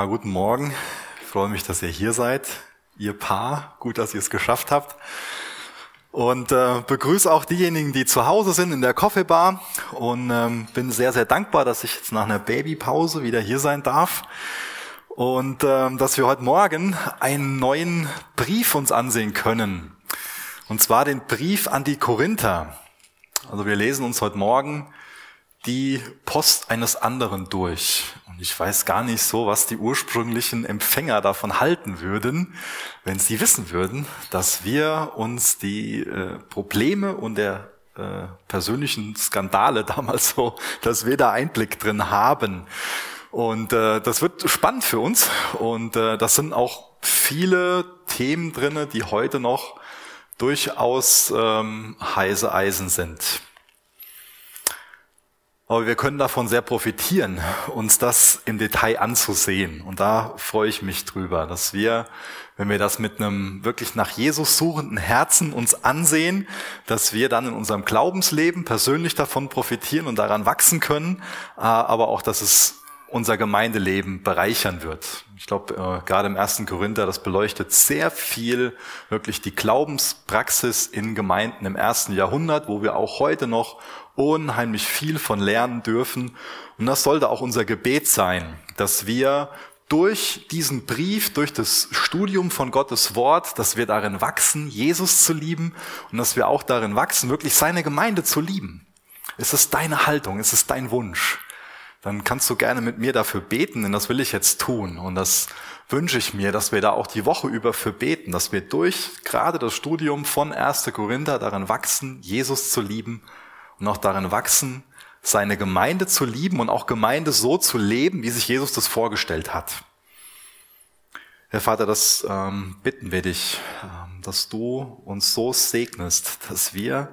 Ja, guten Morgen. Ich freue mich, dass ihr hier seid. Ihr Paar, gut, dass ihr es geschafft habt. Und äh, begrüße auch diejenigen, die zu Hause sind in der Coffeebar. Und ähm, bin sehr, sehr dankbar, dass ich jetzt nach einer Babypause wieder hier sein darf. Und ähm, dass wir heute Morgen einen neuen Brief uns ansehen können. Und zwar den Brief an die Korinther. Also wir lesen uns heute Morgen die Post eines anderen durch. Und ich weiß gar nicht so, was die ursprünglichen Empfänger davon halten würden, wenn sie wissen würden, dass wir uns die äh, Probleme und der äh, persönlichen Skandale damals so, dass wir da Einblick drin haben. Und äh, das wird spannend für uns. Und äh, das sind auch viele Themen drinne, die heute noch durchaus ähm, heiße Eisen sind. Aber wir können davon sehr profitieren, uns das im Detail anzusehen. Und da freue ich mich drüber, dass wir, wenn wir das mit einem wirklich nach Jesus suchenden Herzen uns ansehen, dass wir dann in unserem Glaubensleben persönlich davon profitieren und daran wachsen können, äh, aber auch, dass es unser Gemeindeleben bereichern wird. Ich glaube, äh, gerade im ersten Korinther, das beleuchtet sehr viel wirklich die Glaubenspraxis in Gemeinden im ersten Jahrhundert, wo wir auch heute noch unheimlich viel von lernen dürfen. Und das sollte auch unser Gebet sein, dass wir durch diesen Brief, durch das Studium von Gottes Wort, dass wir darin wachsen, Jesus zu lieben und dass wir auch darin wachsen, wirklich seine Gemeinde zu lieben. Ist es deine Haltung? Ist es dein Wunsch? Dann kannst du gerne mit mir dafür beten, denn das will ich jetzt tun. Und das wünsche ich mir, dass wir da auch die Woche über für beten, dass wir durch gerade das Studium von 1. Korinther darin wachsen, Jesus zu lieben auch darin wachsen, seine Gemeinde zu lieben und auch Gemeinde so zu leben, wie sich Jesus das vorgestellt hat. Herr Vater, das ähm, bitten wir dich, ähm, dass du uns so segnest, dass wir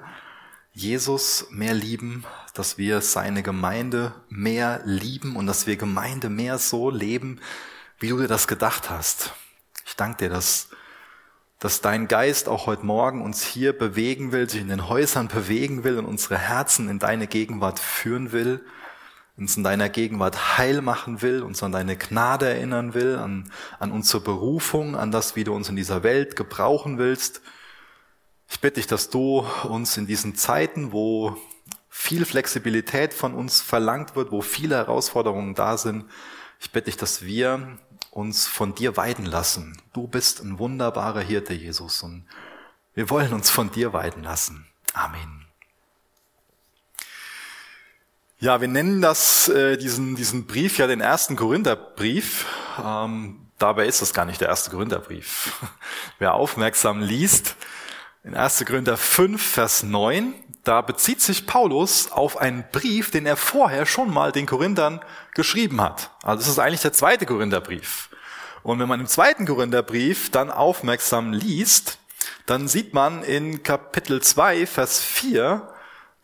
Jesus mehr lieben, dass wir seine Gemeinde mehr lieben und dass wir Gemeinde mehr so leben, wie du dir das gedacht hast. Ich danke dir, dass dass dein Geist auch heute Morgen uns hier bewegen will, sich in den Häusern bewegen will und unsere Herzen in deine Gegenwart führen will, uns in deiner Gegenwart heil machen will, uns an deine Gnade erinnern will, an, an unsere Berufung, an das, wie du uns in dieser Welt gebrauchen willst. Ich bitte dich, dass du uns in diesen Zeiten, wo viel Flexibilität von uns verlangt wird, wo viele Herausforderungen da sind, ich bitte dich, dass wir uns von dir weiden lassen. Du bist ein wunderbarer Hirte, Jesus, und wir wollen uns von dir weiden lassen. Amen. Ja, wir nennen das äh, diesen diesen Brief ja den ersten Korintherbrief. Ähm, dabei ist das gar nicht der erste Korintherbrief. Wer aufmerksam liest, in 1. Korinther 5, Vers 9, da bezieht sich Paulus auf einen Brief, den er vorher schon mal den Korinthern geschrieben hat. Also es ist eigentlich der zweite Korintherbrief. Und wenn man im zweiten Korintherbrief dann aufmerksam liest, dann sieht man in Kapitel 2, Vers 4,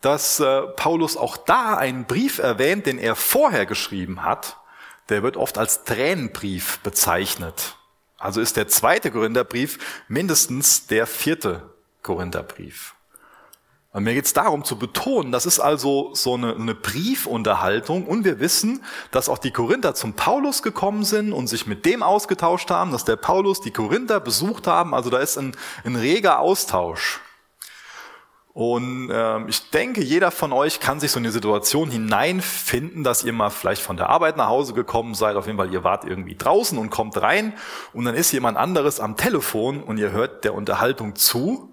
dass äh, Paulus auch da einen Brief erwähnt, den er vorher geschrieben hat. Der wird oft als Tränenbrief bezeichnet. Also ist der zweite Korintherbrief mindestens der vierte Korintherbrief. Und mir geht es darum zu betonen, das ist also so eine, eine, Briefunterhaltung und wir wissen, dass auch die Korinther zum Paulus gekommen sind und sich mit dem ausgetauscht haben, dass der Paulus die Korinther besucht haben. Also da ist ein, ein reger Austausch. Und äh, ich denke, jeder von euch kann sich so in die Situation hineinfinden, dass ihr mal vielleicht von der Arbeit nach Hause gekommen seid. Auf jeden Fall, ihr wart irgendwie draußen und kommt rein und dann ist jemand anderes am Telefon und ihr hört der Unterhaltung zu,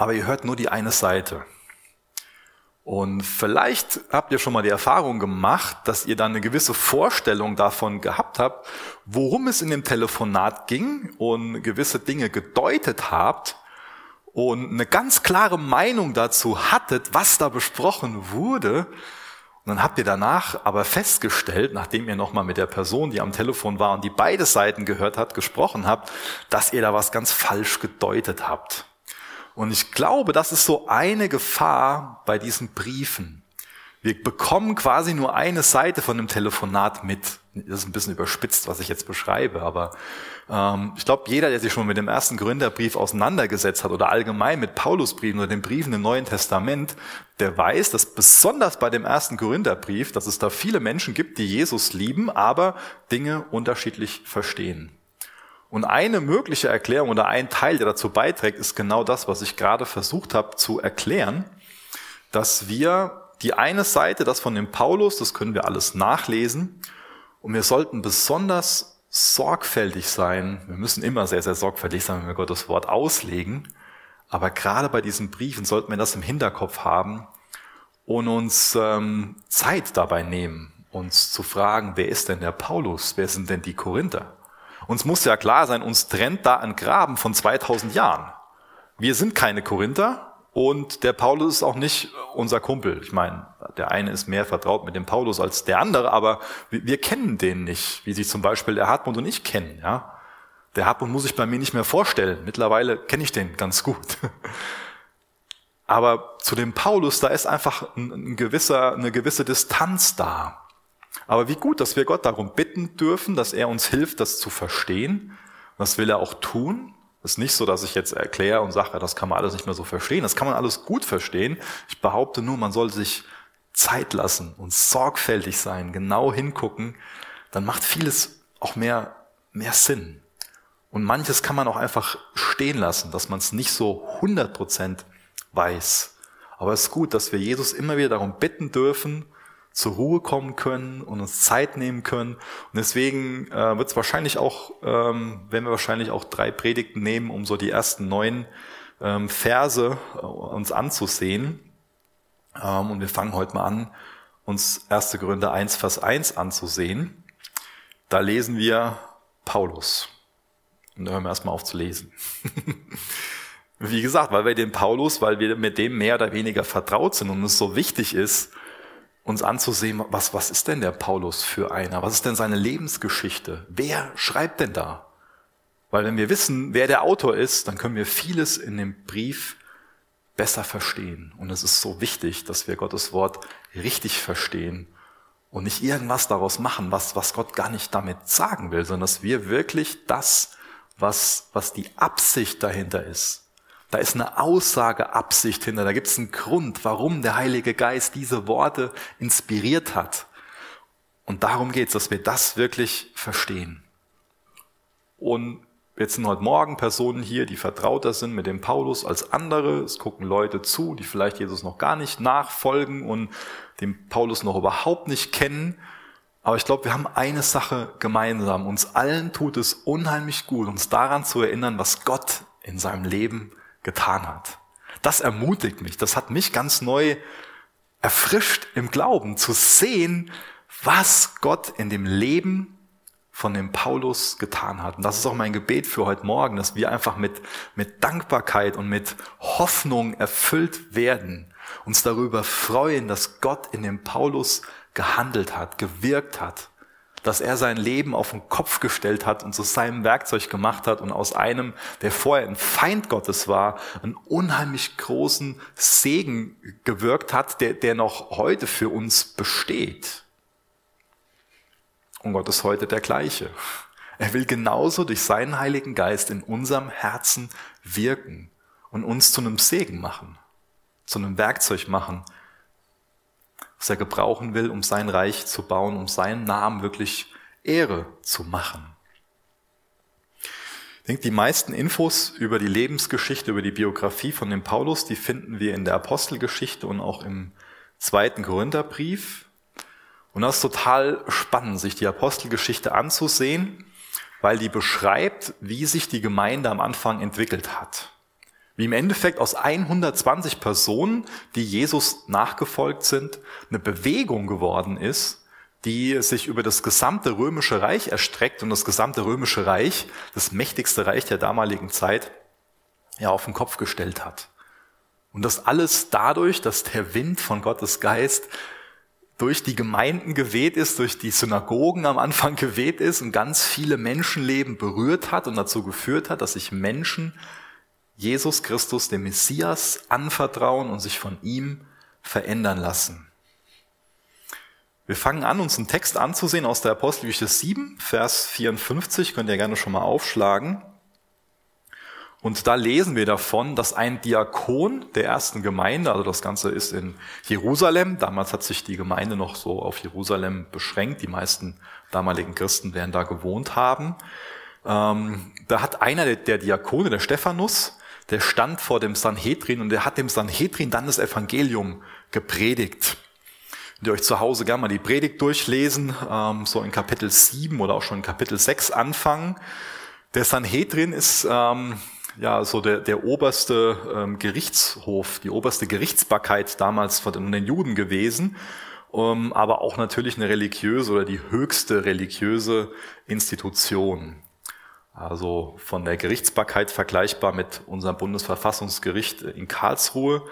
aber ihr hört nur die eine Seite. Und vielleicht habt ihr schon mal die Erfahrung gemacht, dass ihr dann eine gewisse Vorstellung davon gehabt habt, worum es in dem Telefonat ging und gewisse Dinge gedeutet habt und eine ganz klare Meinung dazu hattet, was da besprochen wurde. Und dann habt ihr danach aber festgestellt, nachdem ihr nochmal mit der Person, die am Telefon war und die beide Seiten gehört hat, gesprochen habt, dass ihr da was ganz falsch gedeutet habt. Und ich glaube, das ist so eine Gefahr bei diesen Briefen, Wir bekommen quasi nur eine Seite von dem Telefonat mit. Das ist ein bisschen überspitzt, was ich jetzt beschreibe, aber ähm, ich glaube, jeder, der sich schon mit dem ersten Gründerbrief auseinandergesetzt hat oder allgemein mit Paulusbriefen oder den Briefen im Neuen Testament, der weiß, dass besonders bei dem ersten Gründerbrief, dass es da viele Menschen gibt, die Jesus lieben, aber Dinge unterschiedlich verstehen. Und eine mögliche Erklärung oder ein Teil, der dazu beiträgt, ist genau das, was ich gerade versucht habe zu erklären, dass wir die eine Seite, das von dem Paulus, das können wir alles nachlesen, und wir sollten besonders sorgfältig sein. Wir müssen immer sehr, sehr sorgfältig sein, wenn wir Gottes Wort auslegen. Aber gerade bei diesen Briefen sollten wir das im Hinterkopf haben und uns ähm, Zeit dabei nehmen, uns zu fragen, wer ist denn der Paulus? Wer sind denn die Korinther? Uns muss ja klar sein, uns trennt da ein Graben von 2000 Jahren. Wir sind keine Korinther und der Paulus ist auch nicht unser Kumpel. Ich meine, der eine ist mehr vertraut mit dem Paulus als der andere, aber wir, wir kennen den nicht, wie sich zum Beispiel der Hartmut und ich kennen. Ja? Der Hartmut muss ich bei mir nicht mehr vorstellen. Mittlerweile kenne ich den ganz gut. Aber zu dem Paulus, da ist einfach ein, gewisser, eine gewisse Distanz da. Aber wie gut, dass wir Gott darum bitten dürfen, dass er uns hilft, das zu verstehen. Das will er auch tun. Es ist nicht so, dass ich jetzt erkläre und sage, das kann man alles nicht mehr so verstehen. Das kann man alles gut verstehen. Ich behaupte nur, man soll sich Zeit lassen und sorgfältig sein, genau hingucken. Dann macht vieles auch mehr, mehr Sinn. Und manches kann man auch einfach stehen lassen, dass man es nicht so 100 Prozent weiß. Aber es ist gut, dass wir Jesus immer wieder darum bitten dürfen, zur Ruhe kommen können und uns Zeit nehmen können. Und deswegen äh, wird es wahrscheinlich auch, ähm, werden wir wahrscheinlich auch drei Predigten nehmen, um so die ersten neun ähm, Verse äh, uns anzusehen. Ähm, und wir fangen heute mal an, uns 1. Gründe 1, Vers 1 anzusehen. Da lesen wir Paulus. Und da hören wir erstmal auf zu lesen. Wie gesagt, weil wir den Paulus, weil wir mit dem mehr oder weniger vertraut sind und es so wichtig ist, uns anzusehen, was, was ist denn der Paulus für einer? Was ist denn seine Lebensgeschichte? Wer schreibt denn da? Weil wenn wir wissen, wer der Autor ist, dann können wir vieles in dem Brief besser verstehen. Und es ist so wichtig, dass wir Gottes Wort richtig verstehen und nicht irgendwas daraus machen, was, was Gott gar nicht damit sagen will, sondern dass wir wirklich das, was, was die Absicht dahinter ist, da ist eine Aussageabsicht hinter, da gibt es einen Grund, warum der Heilige Geist diese Worte inspiriert hat. Und darum geht es, dass wir das wirklich verstehen. Und jetzt sind heute Morgen Personen hier, die vertrauter sind mit dem Paulus als andere. Es gucken Leute zu, die vielleicht Jesus noch gar nicht nachfolgen und den Paulus noch überhaupt nicht kennen. Aber ich glaube, wir haben eine Sache gemeinsam. Uns allen tut es unheimlich gut, uns daran zu erinnern, was Gott in seinem Leben getan hat. Das ermutigt mich, das hat mich ganz neu erfrischt im Glauben, zu sehen, was Gott in dem Leben von dem Paulus getan hat. Und das ist auch mein Gebet für heute Morgen, dass wir einfach mit, mit Dankbarkeit und mit Hoffnung erfüllt werden, uns darüber freuen, dass Gott in dem Paulus gehandelt hat, gewirkt hat dass er sein Leben auf den Kopf gestellt hat und zu seinem Werkzeug gemacht hat und aus einem, der vorher ein Feind Gottes war, einen unheimlich großen Segen gewirkt hat, der, der noch heute für uns besteht. Und Gott ist heute der gleiche. Er will genauso durch seinen Heiligen Geist in unserem Herzen wirken und uns zu einem Segen machen, zu einem Werkzeug machen, was er gebrauchen will, um sein Reich zu bauen, um seinen Namen wirklich Ehre zu machen. Ich denke, die meisten Infos über die Lebensgeschichte, über die Biografie von dem Paulus, die finden wir in der Apostelgeschichte und auch im zweiten Korintherbrief. Und das ist total spannend, sich die Apostelgeschichte anzusehen, weil die beschreibt, wie sich die Gemeinde am Anfang entwickelt hat. Wie im Endeffekt aus 120 Personen, die Jesus nachgefolgt sind, eine Bewegung geworden ist, die sich über das gesamte römische Reich erstreckt und das gesamte römische Reich, das mächtigste Reich der damaligen Zeit, ja auf den Kopf gestellt hat. Und das alles dadurch, dass der Wind von Gottes Geist durch die Gemeinden geweht ist, durch die Synagogen am Anfang geweht ist und ganz viele Menschenleben berührt hat und dazu geführt hat, dass sich Menschen Jesus Christus, dem Messias, anvertrauen und sich von ihm verändern lassen. Wir fangen an, uns einen Text anzusehen aus der Apostelgeschichte 7, Vers 54, könnt ihr gerne schon mal aufschlagen. Und da lesen wir davon, dass ein Diakon der ersten Gemeinde, also das Ganze ist in Jerusalem, damals hat sich die Gemeinde noch so auf Jerusalem beschränkt, die meisten damaligen Christen werden da gewohnt haben. Ähm, da hat einer der, der Diakone, der Stephanus, der stand vor dem Sanhedrin und der hat dem Sanhedrin dann das Evangelium gepredigt. Könnt ihr euch zu Hause gerne mal die Predigt durchlesen, ähm, so in Kapitel 7 oder auch schon in Kapitel 6 anfangen. Der Sanhedrin ist ähm, ja so der, der oberste ähm, Gerichtshof, die oberste Gerichtsbarkeit damals von den Juden gewesen, ähm, aber auch natürlich eine religiöse oder die höchste religiöse Institution. Also von der Gerichtsbarkeit vergleichbar mit unserem Bundesverfassungsgericht in Karlsruhe.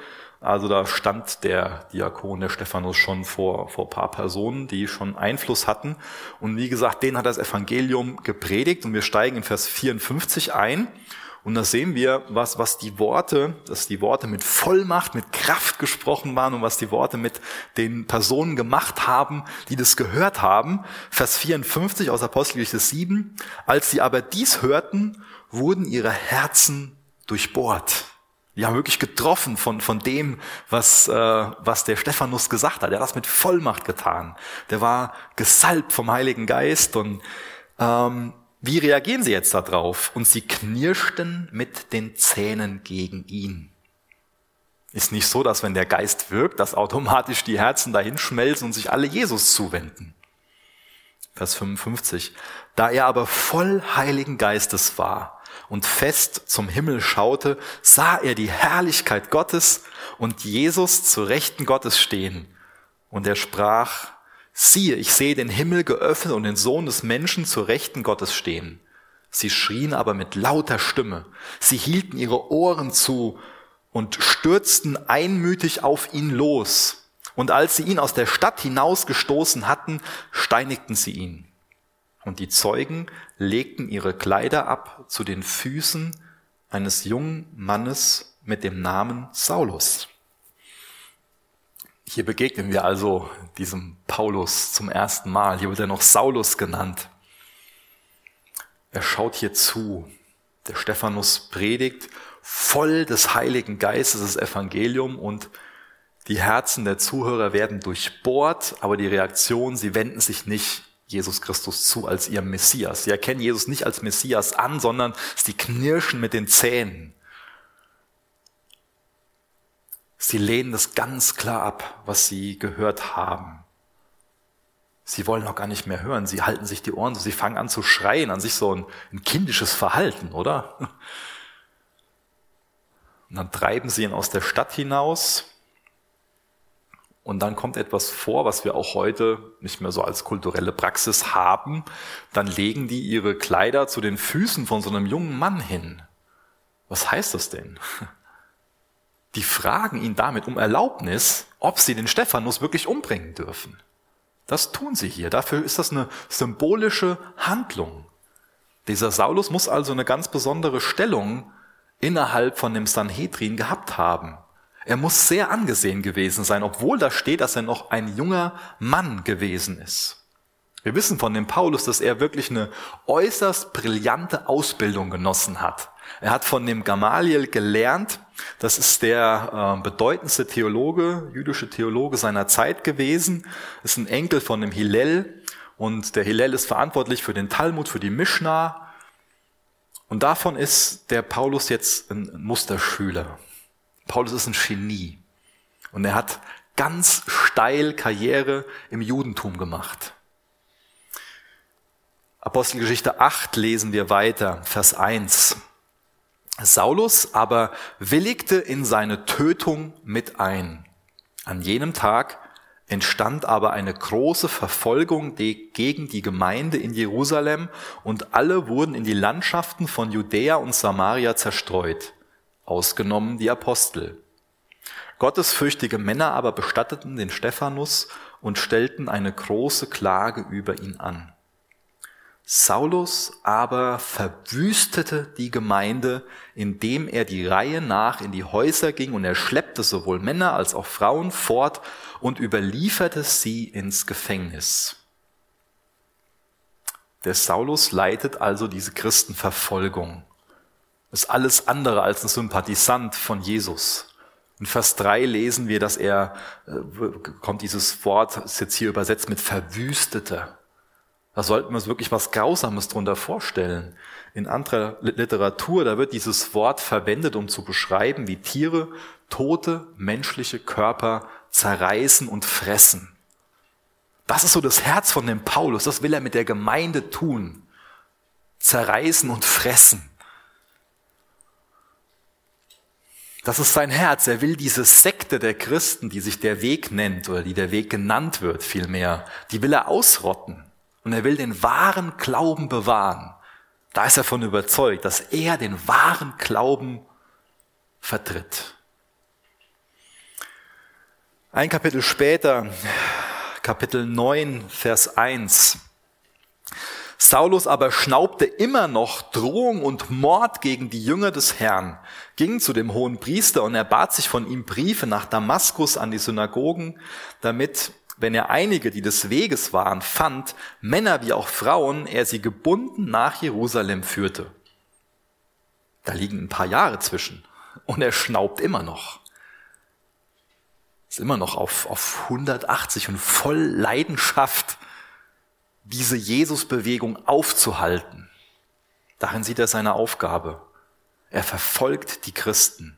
Also da stand der Diakon, der Stephanus, schon vor, vor paar Personen, die schon Einfluss hatten. Und wie gesagt, denen hat das Evangelium gepredigt. Und wir steigen in Vers 54 ein. Und da sehen wir, was, was die Worte, dass die Worte mit Vollmacht, mit Kraft gesprochen waren und was die Worte mit den Personen gemacht haben, die das gehört haben. Vers 54 aus Apostelgeschichte 7. Als sie aber dies hörten, wurden ihre Herzen durchbohrt. Die haben wirklich getroffen von, von dem, was, äh, was der Stephanus gesagt hat. Er hat das mit Vollmacht getan. Der war gesalbt vom Heiligen Geist und ähm, wie reagieren sie jetzt darauf? Und sie knirschten mit den Zähnen gegen ihn. Ist nicht so, dass wenn der Geist wirkt, dass automatisch die Herzen dahin schmelzen und sich alle Jesus zuwenden. Vers 55. Da er aber voll Heiligen Geistes war und fest zum Himmel schaute, sah er die Herrlichkeit Gottes und Jesus zu Rechten Gottes stehen. Und er sprach, Siehe, ich sehe den Himmel geöffnet und den Sohn des Menschen zur Rechten Gottes stehen. Sie schrien aber mit lauter Stimme. Sie hielten ihre Ohren zu und stürzten einmütig auf ihn los. Und als sie ihn aus der Stadt hinausgestoßen hatten, steinigten sie ihn. Und die Zeugen legten ihre Kleider ab zu den Füßen eines jungen Mannes mit dem Namen Saulus. Hier begegnen wir also diesem Paulus zum ersten Mal. Hier wird er noch Saulus genannt. Er schaut hier zu. Der Stephanus predigt voll des Heiligen Geistes das Evangelium und die Herzen der Zuhörer werden durchbohrt, aber die Reaktion, sie wenden sich nicht Jesus Christus zu als ihrem Messias. Sie erkennen Jesus nicht als Messias an, sondern sie knirschen mit den Zähnen. Sie lehnen es ganz klar ab, was sie gehört haben. Sie wollen auch gar nicht mehr hören. Sie halten sich die Ohren, sie fangen an zu schreien, an sich so ein, ein kindisches Verhalten, oder? Und dann treiben sie ihn aus der Stadt hinaus. Und dann kommt etwas vor, was wir auch heute nicht mehr so als kulturelle Praxis haben. Dann legen die ihre Kleider zu den Füßen von so einem jungen Mann hin. Was heißt das denn? Die fragen ihn damit um Erlaubnis, ob sie den Stephanus wirklich umbringen dürfen. Das tun sie hier. Dafür ist das eine symbolische Handlung. Dieser Saulus muss also eine ganz besondere Stellung innerhalb von dem Sanhedrin gehabt haben. Er muss sehr angesehen gewesen sein, obwohl da steht, dass er noch ein junger Mann gewesen ist. Wir wissen von dem Paulus, dass er wirklich eine äußerst brillante Ausbildung genossen hat. Er hat von dem Gamaliel gelernt. Das ist der äh, bedeutendste Theologe, jüdische Theologe seiner Zeit gewesen. Ist ein Enkel von dem Hillel. Und der Hillel ist verantwortlich für den Talmud, für die Mishnah. Und davon ist der Paulus jetzt ein Musterschüler. Paulus ist ein Genie. Und er hat ganz steil Karriere im Judentum gemacht. Apostelgeschichte 8 lesen wir weiter, Vers 1. Saulus aber willigte in seine Tötung mit ein. An jenem Tag entstand aber eine große Verfolgung gegen die Gemeinde in Jerusalem und alle wurden in die Landschaften von Judäa und Samaria zerstreut, ausgenommen die Apostel. Gottesfürchtige Männer aber bestatteten den Stephanus und stellten eine große Klage über ihn an. Saulus aber verwüstete die Gemeinde, indem er die Reihe nach in die Häuser ging und er schleppte sowohl Männer als auch Frauen fort und überlieferte sie ins Gefängnis. Der Saulus leitet also diese Christenverfolgung. Ist alles andere als ein Sympathisant von Jesus. In Vers 3 lesen wir, dass er, äh, kommt dieses Wort, ist jetzt hier übersetzt mit verwüstete. Da sollten wir uns wirklich was Grausames drunter vorstellen. In anderer Literatur, da wird dieses Wort verwendet, um zu beschreiben, wie Tiere tote menschliche Körper zerreißen und fressen. Das ist so das Herz von dem Paulus. Das will er mit der Gemeinde tun. Zerreißen und fressen. Das ist sein Herz. Er will diese Sekte der Christen, die sich der Weg nennt oder die der Weg genannt wird vielmehr, die will er ausrotten. Und er will den wahren Glauben bewahren. Da ist er von überzeugt, dass er den wahren Glauben vertritt. Ein Kapitel später, Kapitel 9, Vers 1. Saulus aber schnaubte immer noch Drohung und Mord gegen die Jünger des Herrn, ging zu dem hohen Priester und er bat sich von ihm Briefe nach Damaskus an die Synagogen, damit wenn er einige, die des Weges waren, fand, Männer wie auch Frauen, er sie gebunden nach Jerusalem führte. Da liegen ein paar Jahre zwischen und er schnaubt immer noch. Ist immer noch auf, auf 180 und voll Leidenschaft, diese Jesusbewegung aufzuhalten. Darin sieht er seine Aufgabe. Er verfolgt die Christen.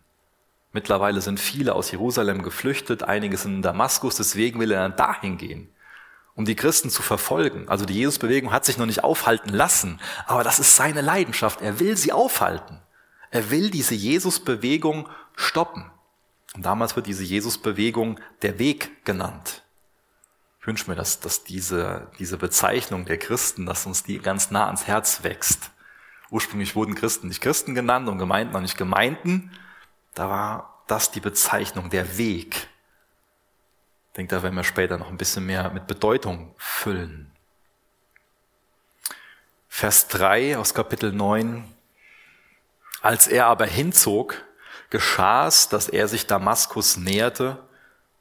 Mittlerweile sind viele aus Jerusalem geflüchtet, einige sind in Damaskus, deswegen will er dann dahin gehen, um die Christen zu verfolgen. Also die Jesusbewegung hat sich noch nicht aufhalten lassen, aber das ist seine Leidenschaft. Er will sie aufhalten. Er will diese Jesusbewegung stoppen. Und damals wird diese Jesusbewegung der Weg genannt. Ich wünsche mir, dass, dass diese, diese Bezeichnung der Christen, dass uns die ganz nah ans Herz wächst. Ursprünglich wurden Christen nicht Christen genannt und Gemeinden auch nicht Gemeinden, da war das die Bezeichnung, der Weg. Ich denke, da werden wir später noch ein bisschen mehr mit Bedeutung füllen. Vers 3 aus Kapitel 9. Als er aber hinzog, geschah es, dass er sich Damaskus näherte,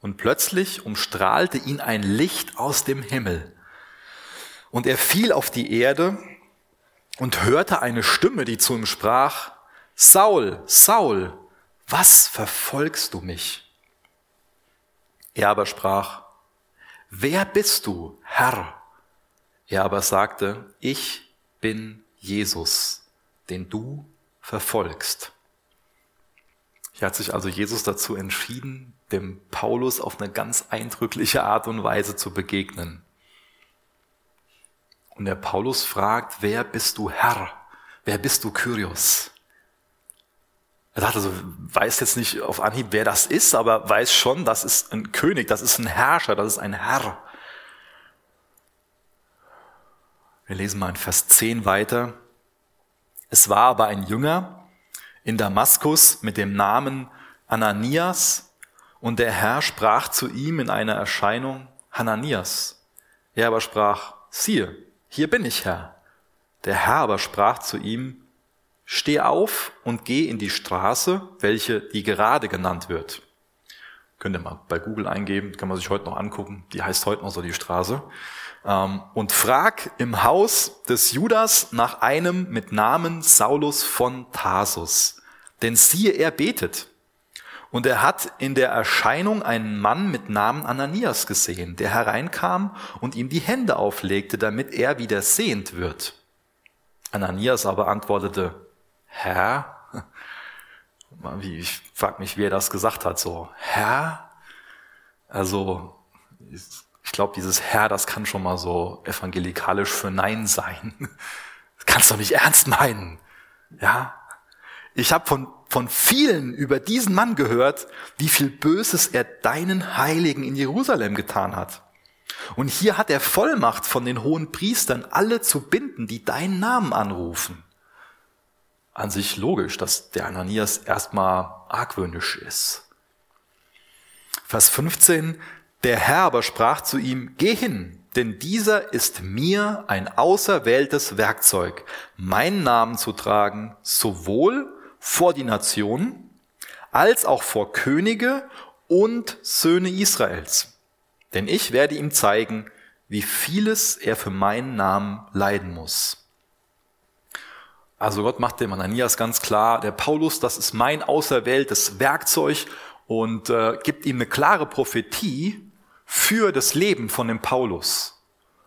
und plötzlich umstrahlte ihn ein Licht aus dem Himmel. Und er fiel auf die Erde und hörte eine Stimme, die zu ihm sprach, Saul, Saul, was verfolgst du mich? Er aber sprach, wer bist du, Herr? Er aber sagte, ich bin Jesus, den du verfolgst. Hier hat sich also Jesus dazu entschieden, dem Paulus auf eine ganz eindrückliche Art und Weise zu begegnen. Und der Paulus fragt, wer bist du Herr? Wer bist du Kyrios? Er sagt also, weiß jetzt nicht auf Anhieb, wer das ist, aber weiß schon, das ist ein König, das ist ein Herrscher, das ist ein Herr. Wir lesen mal in Vers 10 weiter. Es war aber ein Jünger in Damaskus mit dem Namen Ananias und der Herr sprach zu ihm in einer Erscheinung, Hananias. Er aber sprach, siehe, hier bin ich Herr. Der Herr aber sprach zu ihm, Steh auf und geh in die Straße, welche die gerade genannt wird. Könnt ihr mal bei Google eingeben, kann man sich heute noch angucken. Die heißt heute noch so die Straße. Ähm, und frag im Haus des Judas nach einem mit Namen Saulus von Tarsus. Denn siehe, er betet. Und er hat in der Erscheinung einen Mann mit Namen Ananias gesehen, der hereinkam und ihm die Hände auflegte, damit er wieder sehend wird. Ananias aber antwortete, Herr, ich frage mich, wie er das gesagt hat, so, Herr, also ich glaube, dieses Herr, das kann schon mal so evangelikalisch für Nein sein. Das kannst du nicht ernst meinen. Ja, ich habe von, von vielen über diesen Mann gehört, wie viel Böses er deinen Heiligen in Jerusalem getan hat. Und hier hat er Vollmacht von den hohen Priestern, alle zu binden, die deinen Namen anrufen an sich logisch, dass der Ananias erstmal argwöhnisch ist. Vers 15, der Herr aber sprach zu ihm, geh hin, denn dieser ist mir ein auserwähltes Werkzeug, meinen Namen zu tragen, sowohl vor die Nationen als auch vor Könige und Söhne Israels. Denn ich werde ihm zeigen, wie vieles er für meinen Namen leiden muss. Also Gott macht dem Ananias ganz klar, der Paulus, das ist mein auserwähltes Werkzeug und äh, gibt ihm eine klare Prophetie für das Leben von dem Paulus.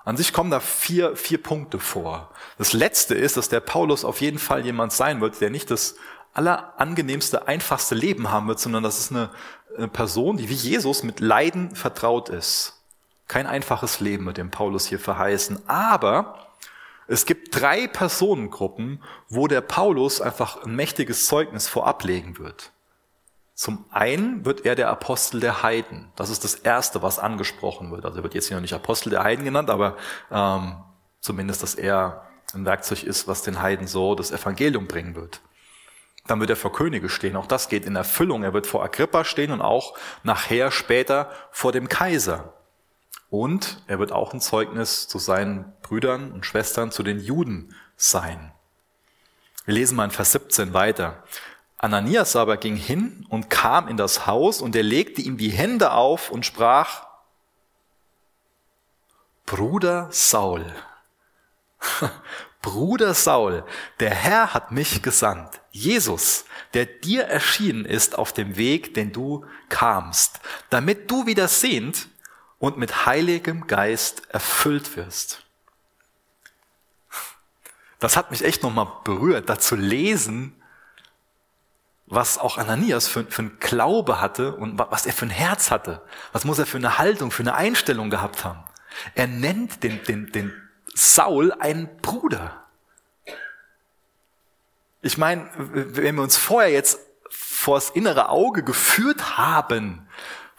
An sich kommen da vier, vier Punkte vor. Das letzte ist, dass der Paulus auf jeden Fall jemand sein wird, der nicht das allerangenehmste, einfachste Leben haben wird, sondern das ist eine, eine Person, die wie Jesus mit Leiden vertraut ist. Kein einfaches Leben mit dem Paulus hier verheißen. Aber es gibt drei Personengruppen, wo der Paulus einfach ein mächtiges Zeugnis vorablegen wird. Zum einen wird er der Apostel der Heiden. Das ist das Erste, was angesprochen wird. Also er wird jetzt hier noch nicht Apostel der Heiden genannt, aber ähm, zumindest, dass er ein Werkzeug ist, was den Heiden so das Evangelium bringen wird. Dann wird er vor Könige stehen. Auch das geht in Erfüllung. Er wird vor Agrippa stehen und auch nachher später vor dem Kaiser. Und er wird auch ein Zeugnis zu seinen Brüdern und Schwestern, zu den Juden sein. Wir lesen mal in Vers 17 weiter. Ananias aber ging hin und kam in das Haus und er legte ihm die Hände auf und sprach, Bruder Saul, Bruder Saul, der Herr hat mich gesandt, Jesus, der dir erschienen ist auf dem Weg, den du kamst, damit du wieder sehend und mit heiligem Geist erfüllt wirst. Das hat mich echt nochmal berührt, da zu lesen, was auch Ananias für, für ein Glaube hatte und was er für ein Herz hatte. Was muss er für eine Haltung, für eine Einstellung gehabt haben. Er nennt den, den, den Saul einen Bruder. Ich meine, wenn wir uns vorher jetzt vors innere Auge geführt haben,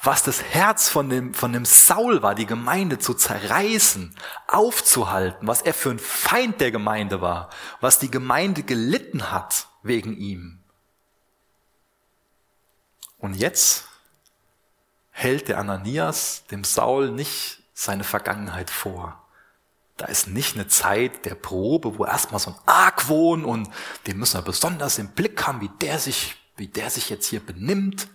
was das Herz von dem, von dem Saul war, die Gemeinde zu zerreißen, aufzuhalten, was er für ein Feind der Gemeinde war, was die Gemeinde gelitten hat wegen ihm. Und jetzt hält der Ananias dem Saul nicht seine Vergangenheit vor. Da ist nicht eine Zeit der Probe, wo erstmal so ein Argwohn und den müssen wir besonders im Blick haben, wie der sich, wie der sich jetzt hier benimmt.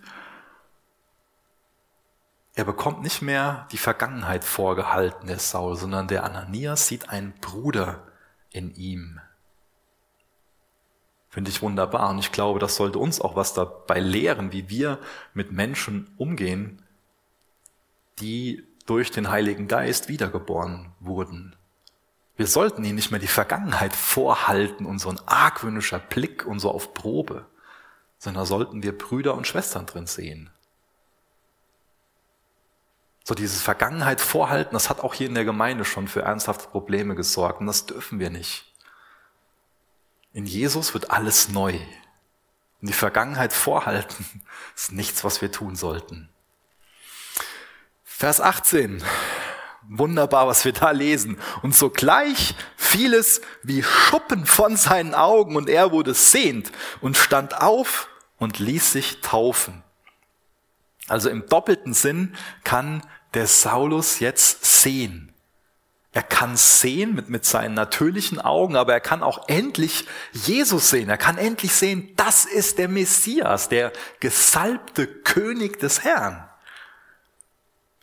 Er bekommt nicht mehr die Vergangenheit vorgehalten, der Saul, sondern der Ananias sieht einen Bruder in ihm. Finde ich wunderbar. Und ich glaube, das sollte uns auch was dabei lehren, wie wir mit Menschen umgehen, die durch den Heiligen Geist wiedergeboren wurden. Wir sollten ihnen nicht mehr die Vergangenheit vorhalten und so ein argwöhnischer Blick und so auf Probe, sondern sollten wir Brüder und Schwestern drin sehen. So dieses Vergangenheit vorhalten, das hat auch hier in der Gemeinde schon für ernsthafte Probleme gesorgt und das dürfen wir nicht. In Jesus wird alles neu. Und die Vergangenheit vorhalten ist nichts, was wir tun sollten. Vers 18. Wunderbar, was wir da lesen. Und sogleich fiel es wie Schuppen von seinen Augen und er wurde sehend und stand auf und ließ sich taufen. Also im doppelten Sinn kann der Saulus jetzt sehen. Er kann sehen mit, mit seinen natürlichen Augen, aber er kann auch endlich Jesus sehen. Er kann endlich sehen, das ist der Messias, der gesalbte König des Herrn.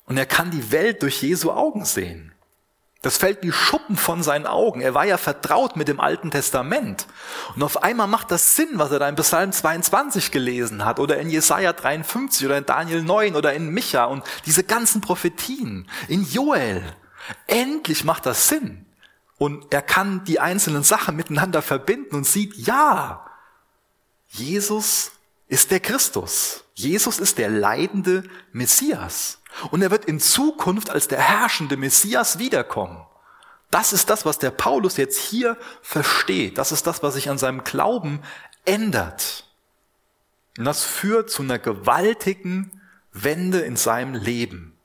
Und er kann die Welt durch Jesu Augen sehen. Das fällt wie Schuppen von seinen Augen. Er war ja vertraut mit dem Alten Testament. Und auf einmal macht das Sinn, was er da in Psalm 22 gelesen hat oder in Jesaja 53 oder in Daniel 9 oder in Micha und diese ganzen Prophetien, in Joel. Endlich macht das Sinn. Und er kann die einzelnen Sachen miteinander verbinden und sieht, ja, Jesus ist der Christus. Jesus ist der leidende Messias. Und er wird in Zukunft als der herrschende Messias wiederkommen. Das ist das, was der Paulus jetzt hier versteht. Das ist das, was sich an seinem Glauben ändert. Und das führt zu einer gewaltigen Wende in seinem Leben.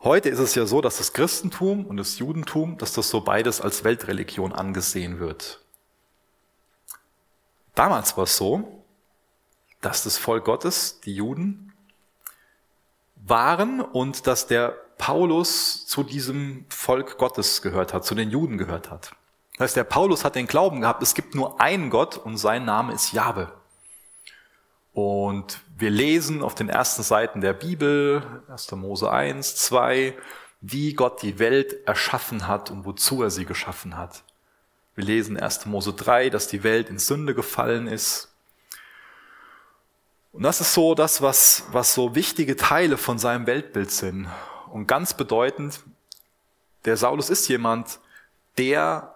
Heute ist es ja so, dass das Christentum und das Judentum, dass das so beides als Weltreligion angesehen wird. Damals war es so, dass das Volk Gottes, die Juden, waren und dass der Paulus zu diesem Volk Gottes gehört hat, zu den Juden gehört hat. Das heißt, der Paulus hat den Glauben gehabt, es gibt nur einen Gott und sein Name ist Jahwe. Und wir lesen auf den ersten Seiten der Bibel, 1. Mose 1, 2, wie Gott die Welt erschaffen hat und wozu er sie geschaffen hat. Wir lesen 1. Mose 3, dass die Welt in Sünde gefallen ist. Und das ist so das, was, was so wichtige Teile von seinem Weltbild sind. Und ganz bedeutend, der Saulus ist jemand, der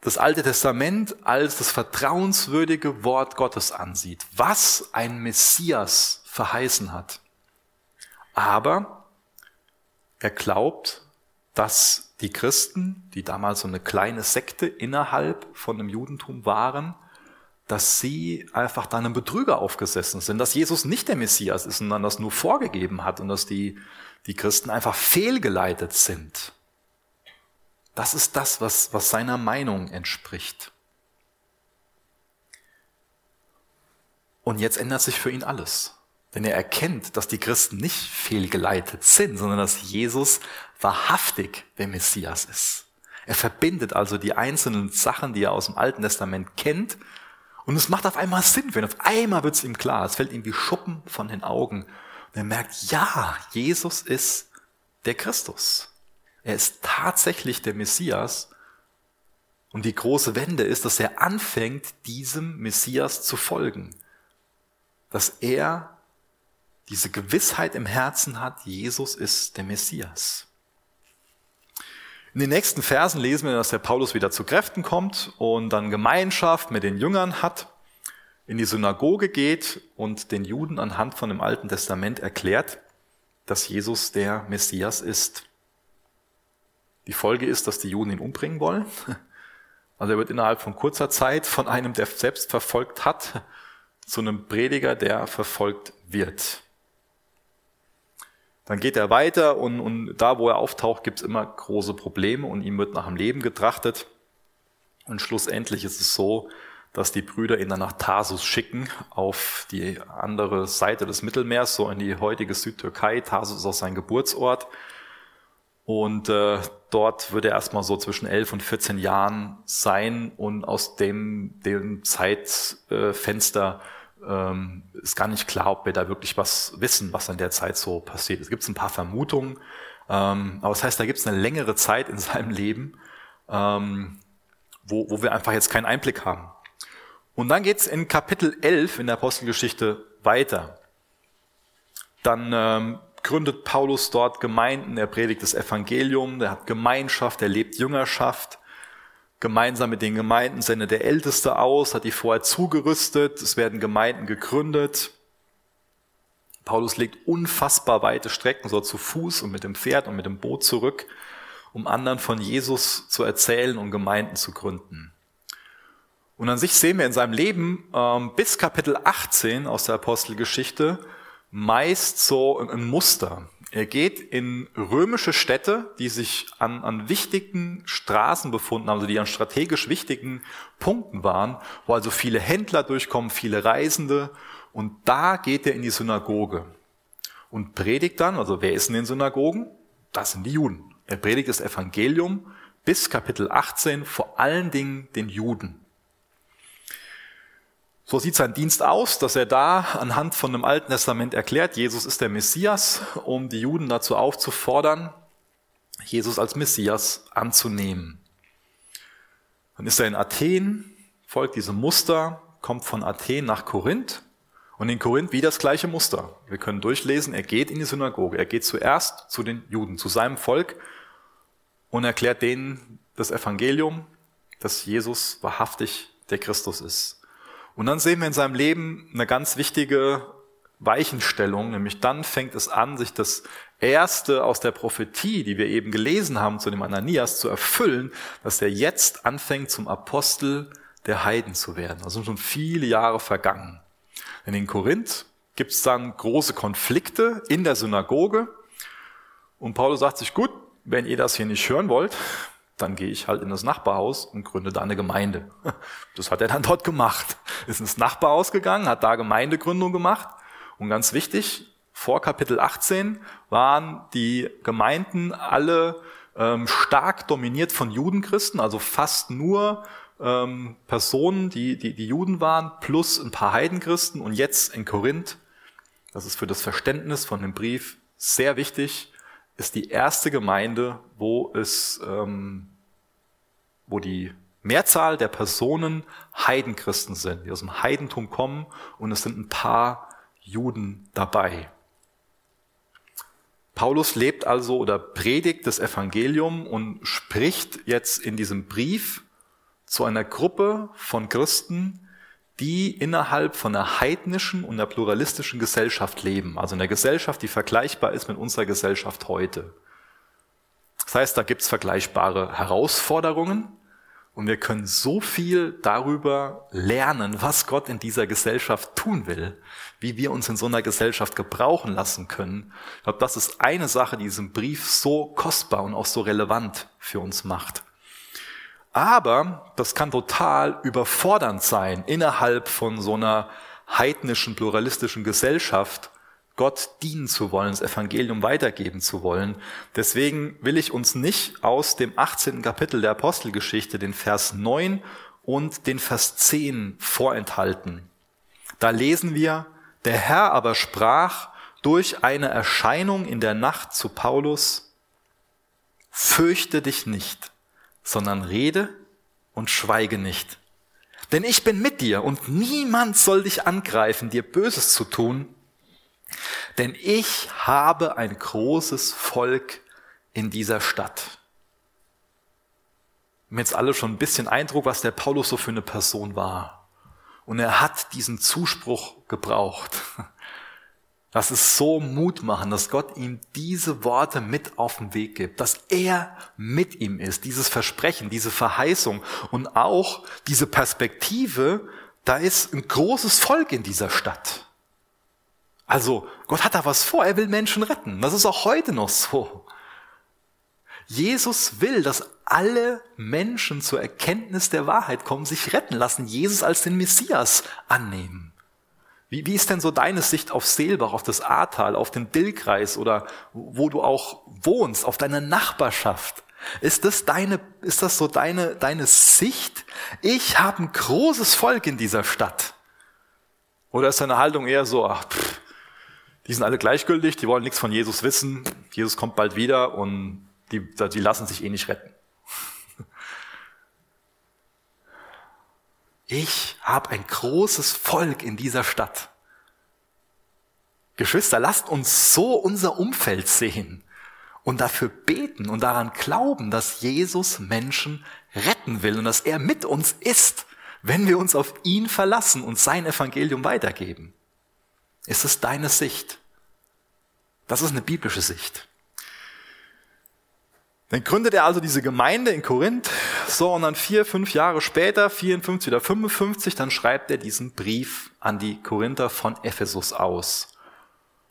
das Alte Testament als das vertrauenswürdige Wort Gottes ansieht, was ein Messias verheißen hat. Aber er glaubt, dass die Christen, die damals so eine kleine Sekte innerhalb von dem Judentum waren, dass sie einfach da einem Betrüger aufgesessen sind, dass Jesus nicht der Messias ist, sondern das nur vorgegeben hat und dass die, die Christen einfach fehlgeleitet sind. Das ist das, was, was seiner Meinung entspricht. Und jetzt ändert sich für ihn alles. Denn er erkennt, dass die Christen nicht fehlgeleitet sind, sondern dass Jesus wahrhaftig der Messias ist. Er verbindet also die einzelnen Sachen, die er aus dem Alten Testament kennt. Und es macht auf einmal Sinn ihn. Auf einmal wird es ihm klar. Es fällt ihm wie Schuppen von den Augen. Und er merkt, ja, Jesus ist der Christus. Er ist tatsächlich der Messias. Und die große Wende ist, dass er anfängt, diesem Messias zu folgen. Dass er diese Gewissheit im Herzen hat, Jesus ist der Messias. In den nächsten Versen lesen wir, dass der Paulus wieder zu Kräften kommt und dann Gemeinschaft mit den Jüngern hat, in die Synagoge geht und den Juden anhand von dem Alten Testament erklärt, dass Jesus der Messias ist. Die Folge ist, dass die Juden ihn umbringen wollen. Also er wird innerhalb von kurzer Zeit von einem, der selbst verfolgt hat, zu einem Prediger, der verfolgt wird. Dann geht er weiter und, und da, wo er auftaucht, gibt es immer große Probleme und ihm wird nach dem Leben getrachtet. Und schlussendlich ist es so, dass die Brüder ihn dann nach Tarsus schicken, auf die andere Seite des Mittelmeers, so in die heutige Südtürkei. Tarsus ist auch sein Geburtsort. Und äh, dort wird er erstmal so zwischen 11 und 14 Jahren sein und aus dem, dem Zeitfenster ähm, ist gar nicht klar, ob wir da wirklich was wissen, was in der Zeit so passiert. Es gibt ein paar Vermutungen, ähm, aber das heißt, da gibt es eine längere Zeit in seinem Leben, ähm, wo, wo wir einfach jetzt keinen Einblick haben. Und dann geht's in Kapitel 11 in der Apostelgeschichte weiter. Dann ähm, gründet Paulus dort Gemeinden, er predigt das Evangelium, er hat Gemeinschaft, er lebt Jüngerschaft. Gemeinsam mit den Gemeinden sendet der Älteste aus, hat die vorher zugerüstet, es werden Gemeinden gegründet. Paulus legt unfassbar weite Strecken, so zu Fuß und mit dem Pferd und mit dem Boot zurück, um anderen von Jesus zu erzählen und Gemeinden zu gründen. Und an sich sehen wir in seinem Leben ähm, bis Kapitel 18 aus der Apostelgeschichte meist so ein Muster. Er geht in römische Städte, die sich an, an wichtigen Straßen befunden haben, also die an strategisch wichtigen Punkten waren, wo also viele Händler durchkommen, viele Reisende. Und da geht er in die Synagoge und predigt dann, also wer ist in den Synagogen? Das sind die Juden. Er predigt das Evangelium bis Kapitel 18 vor allen Dingen den Juden. So sieht sein Dienst aus, dass er da anhand von dem Alten Testament erklärt, Jesus ist der Messias, um die Juden dazu aufzufordern, Jesus als Messias anzunehmen. Dann ist er in Athen, folgt diesem Muster, kommt von Athen nach Korinth und in Korinth wieder das gleiche Muster. Wir können durchlesen, er geht in die Synagoge, er geht zuerst zu den Juden, zu seinem Volk und erklärt denen das Evangelium, dass Jesus wahrhaftig der Christus ist. Und dann sehen wir in seinem Leben eine ganz wichtige Weichenstellung, nämlich dann fängt es an, sich das Erste aus der Prophetie, die wir eben gelesen haben zu dem Ananias, zu erfüllen, dass er jetzt anfängt zum Apostel der Heiden zu werden. Also sind schon viele Jahre vergangen. Denn in Korinth gibt es dann große Konflikte in der Synagoge und Paulus sagt sich, gut, wenn ihr das hier nicht hören wollt, dann gehe ich halt in das Nachbarhaus und gründe da eine Gemeinde. Das hat er dann dort gemacht. Ist ins Nachbarhaus gegangen, hat da Gemeindegründung gemacht. Und ganz wichtig, Vor Kapitel 18 waren die Gemeinden alle ähm, stark dominiert von Judenchristen, also fast nur ähm, Personen, die, die, die Juden waren, plus ein paar Heidenchristen. Und jetzt in Korinth, das ist für das Verständnis von dem Brief sehr wichtig, ist die erste Gemeinde, wo es, ähm, wo die Mehrzahl der Personen Heidenchristen sind, die aus dem Heidentum kommen und es sind ein paar Juden dabei. Paulus lebt also oder predigt das Evangelium und spricht jetzt in diesem Brief zu einer Gruppe von Christen, die innerhalb von einer heidnischen und einer pluralistischen Gesellschaft leben. Also einer Gesellschaft, die vergleichbar ist mit unserer Gesellschaft heute. Das heißt, da gibt's vergleichbare Herausforderungen, und wir können so viel darüber lernen, was Gott in dieser Gesellschaft tun will, wie wir uns in so einer Gesellschaft gebrauchen lassen können. Ich glaube, das ist eine Sache, die diesen Brief so kostbar und auch so relevant für uns macht. Aber das kann total überfordernd sein innerhalb von so einer heidnischen, pluralistischen Gesellschaft, Gott dienen zu wollen, das Evangelium weitergeben zu wollen. Deswegen will ich uns nicht aus dem 18. Kapitel der Apostelgeschichte den Vers 9 und den Vers 10 vorenthalten. Da lesen wir, der Herr aber sprach durch eine Erscheinung in der Nacht zu Paulus, fürchte dich nicht, sondern rede und schweige nicht. Denn ich bin mit dir und niemand soll dich angreifen, dir Böses zu tun, denn ich habe ein großes Volk in dieser Stadt. Wir haben jetzt alle schon ein bisschen Eindruck, was der Paulus so für eine Person war. Und er hat diesen Zuspruch gebraucht. Das ist so Mut machen, dass Gott ihm diese Worte mit auf den Weg gibt, dass er mit ihm ist, dieses Versprechen, diese Verheißung und auch diese Perspektive, da ist ein großes Volk in dieser Stadt. Also Gott hat da was vor, er will Menschen retten. Das ist auch heute noch so. Jesus will, dass alle Menschen zur Erkenntnis der Wahrheit kommen, sich retten lassen, Jesus als den Messias annehmen. Wie, wie ist denn so deine Sicht auf Seelbach, auf das Ahrtal, auf den Dillkreis oder wo du auch wohnst, auf deine Nachbarschaft? Ist das deine, ist das so deine, deine Sicht? Ich habe ein großes Volk in dieser Stadt. Oder ist deine Haltung eher so, ach, pff, die sind alle gleichgültig, die wollen nichts von Jesus wissen. Jesus kommt bald wieder und die, die lassen sich eh nicht retten. Ich habe ein großes Volk in dieser Stadt. Geschwister, lasst uns so unser Umfeld sehen und dafür beten und daran glauben, dass Jesus Menschen retten will und dass er mit uns ist, wenn wir uns auf ihn verlassen und sein Evangelium weitergeben. Ist es deine Sicht? Das ist eine biblische Sicht. Dann gründet er also diese Gemeinde in Korinth. So, und dann vier, fünf Jahre später, 54 oder 55, dann schreibt er diesen Brief an die Korinther von Ephesus aus.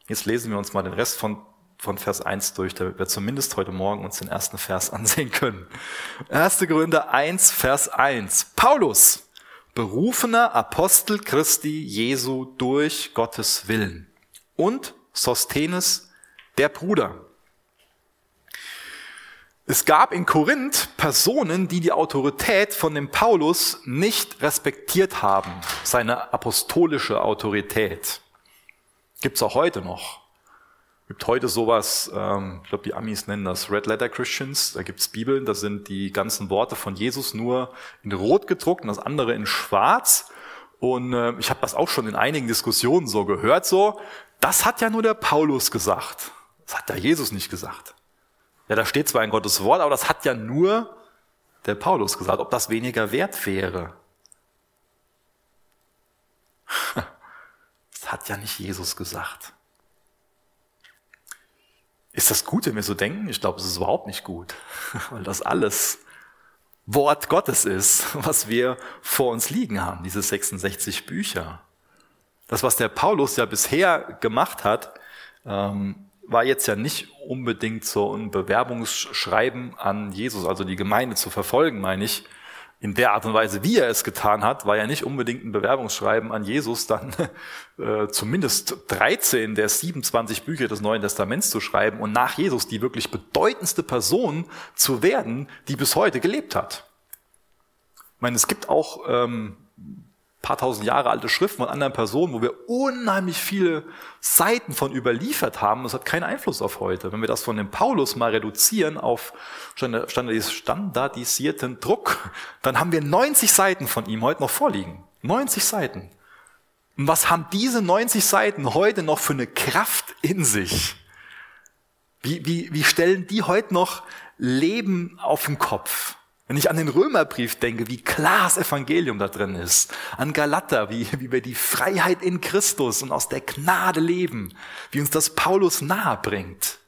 Jetzt lesen wir uns mal den Rest von, von Vers 1 durch, damit wir zumindest heute Morgen uns den ersten Vers ansehen können. 1. Korinther 1, Vers 1. Paulus, berufener Apostel Christi Jesu durch Gottes Willen. Und Sosthenes, der Bruder. Es gab in Korinth Personen, die die Autorität von dem Paulus nicht respektiert haben, seine apostolische Autorität. Gibt's auch heute noch. Gibt heute sowas, ähm, ich glaube die Amis nennen das Red Letter Christians, da gibt's Bibeln, da sind die ganzen Worte von Jesus nur in Rot gedruckt und das andere in Schwarz. Und äh, ich habe das auch schon in einigen Diskussionen so gehört, so, das hat ja nur der Paulus gesagt. Das hat ja Jesus nicht gesagt. Ja, da steht zwar in Gottes Wort, aber das hat ja nur der Paulus gesagt, ob das weniger wert wäre. Das hat ja nicht Jesus gesagt. Ist das gut, wenn wir so denken? Ich glaube, es ist überhaupt nicht gut, weil das alles Wort Gottes ist, was wir vor uns liegen haben, diese 66 Bücher. Das, was der Paulus ja bisher gemacht hat, ähm, war jetzt ja nicht unbedingt so ein Bewerbungsschreiben an Jesus, also die Gemeinde zu verfolgen, meine ich, in der Art und Weise, wie er es getan hat, war ja nicht unbedingt ein Bewerbungsschreiben an Jesus, dann äh, zumindest 13 der 27 Bücher des Neuen Testaments zu schreiben und nach Jesus die wirklich bedeutendste Person zu werden, die bis heute gelebt hat. Ich meine, es gibt auch ähm, paar tausend Jahre alte Schriften von anderen Personen, wo wir unheimlich viele Seiten von überliefert haben. Das hat keinen Einfluss auf heute. Wenn wir das von dem Paulus mal reduzieren auf standardisierten Druck, dann haben wir 90 Seiten von ihm heute noch vorliegen. 90 Seiten. Und was haben diese 90 Seiten heute noch für eine Kraft in sich? Wie, wie, wie stellen die heute noch Leben auf den Kopf? Wenn ich an den Römerbrief denke, wie klar das Evangelium da drin ist, an Galater, wie, wie wir die Freiheit in Christus und aus der Gnade leben, wie uns das Paulus nahe bringt.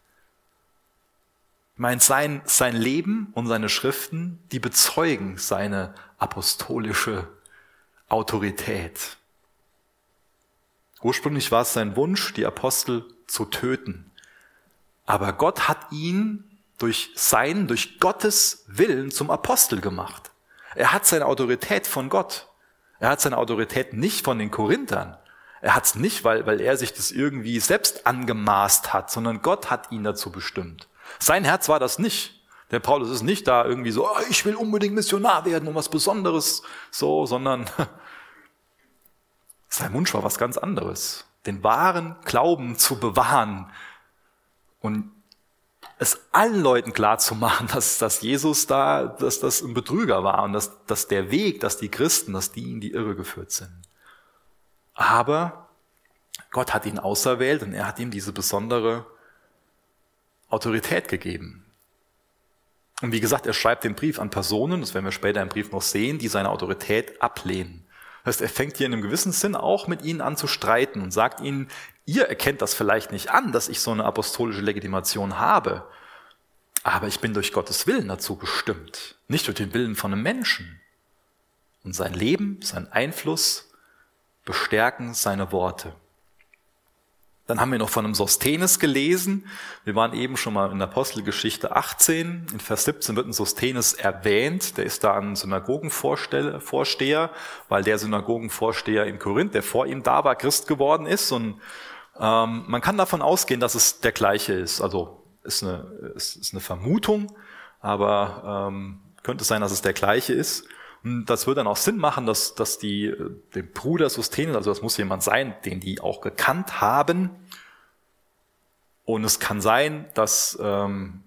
Ich meine, sein, sein Leben und seine Schriften, die bezeugen seine apostolische Autorität. Ursprünglich war es sein Wunsch, die Apostel zu töten. Aber Gott hat ihn durch sein, durch Gottes Willen zum Apostel gemacht. Er hat seine Autorität von Gott. Er hat seine Autorität nicht von den Korinthern. Er hat es nicht, weil, weil er sich das irgendwie selbst angemaßt hat, sondern Gott hat ihn dazu bestimmt. Sein Herz war das nicht. Der Paulus ist nicht da irgendwie so, oh, ich will unbedingt Missionar werden und was Besonderes, so, sondern sein Wunsch war was ganz anderes. Den wahren Glauben zu bewahren und es allen Leuten klar zu machen, dass, dass Jesus da, dass das ein Betrüger war und dass, dass der Weg, dass die Christen, dass die in die Irre geführt sind. Aber Gott hat ihn auserwählt und er hat ihm diese besondere Autorität gegeben. Und wie gesagt, er schreibt den Brief an Personen, das werden wir später im Brief noch sehen, die seine Autorität ablehnen. Heißt, er fängt hier in einem gewissen Sinn auch mit ihnen an zu streiten und sagt ihnen, ihr erkennt das vielleicht nicht an, dass ich so eine apostolische Legitimation habe, aber ich bin durch Gottes Willen dazu bestimmt, nicht durch den Willen von einem Menschen. Und sein Leben, sein Einfluss bestärken seine Worte. Dann haben wir noch von einem Sostenes gelesen. Wir waren eben schon mal in Apostelgeschichte 18. In Vers 17 wird ein Sostenes erwähnt. Der ist da ein Synagogenvorsteher, weil der Synagogenvorsteher in Korinth, der vor ihm da war, Christ geworden ist. Und ähm, man kann davon ausgehen, dass es der gleiche ist. Also ist eine, ist, ist eine Vermutung, aber ähm, könnte sein, dass es der gleiche ist. Und das würde dann auch Sinn machen, dass, dass die äh, den Bruder Sostenes, also das muss jemand sein, den die auch gekannt haben. Und es kann sein, dass ähm,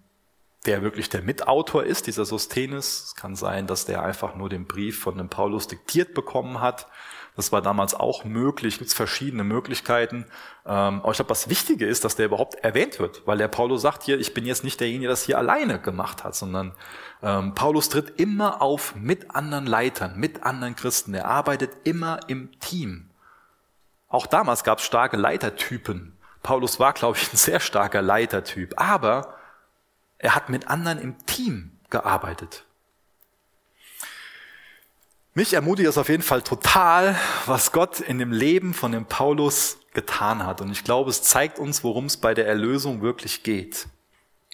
der wirklich der Mitautor ist, dieser Sostenes. Es kann sein, dass der einfach nur den Brief von dem Paulus diktiert bekommen hat. Das war damals auch möglich, gibt verschiedene Möglichkeiten. Ähm, aber ich glaube, das Wichtige ist, dass der überhaupt erwähnt wird, weil der Paulus sagt hier, ich bin jetzt nicht derjenige, der das hier alleine gemacht hat, sondern ähm, Paulus tritt immer auf mit anderen Leitern, mit anderen Christen. Er arbeitet immer im Team. Auch damals gab es starke Leitertypen. Paulus war, glaube ich, ein sehr starker Leitertyp, aber er hat mit anderen im Team gearbeitet. Mich ermutigt es auf jeden Fall total, was Gott in dem Leben von dem Paulus getan hat. Und ich glaube, es zeigt uns, worum es bei der Erlösung wirklich geht.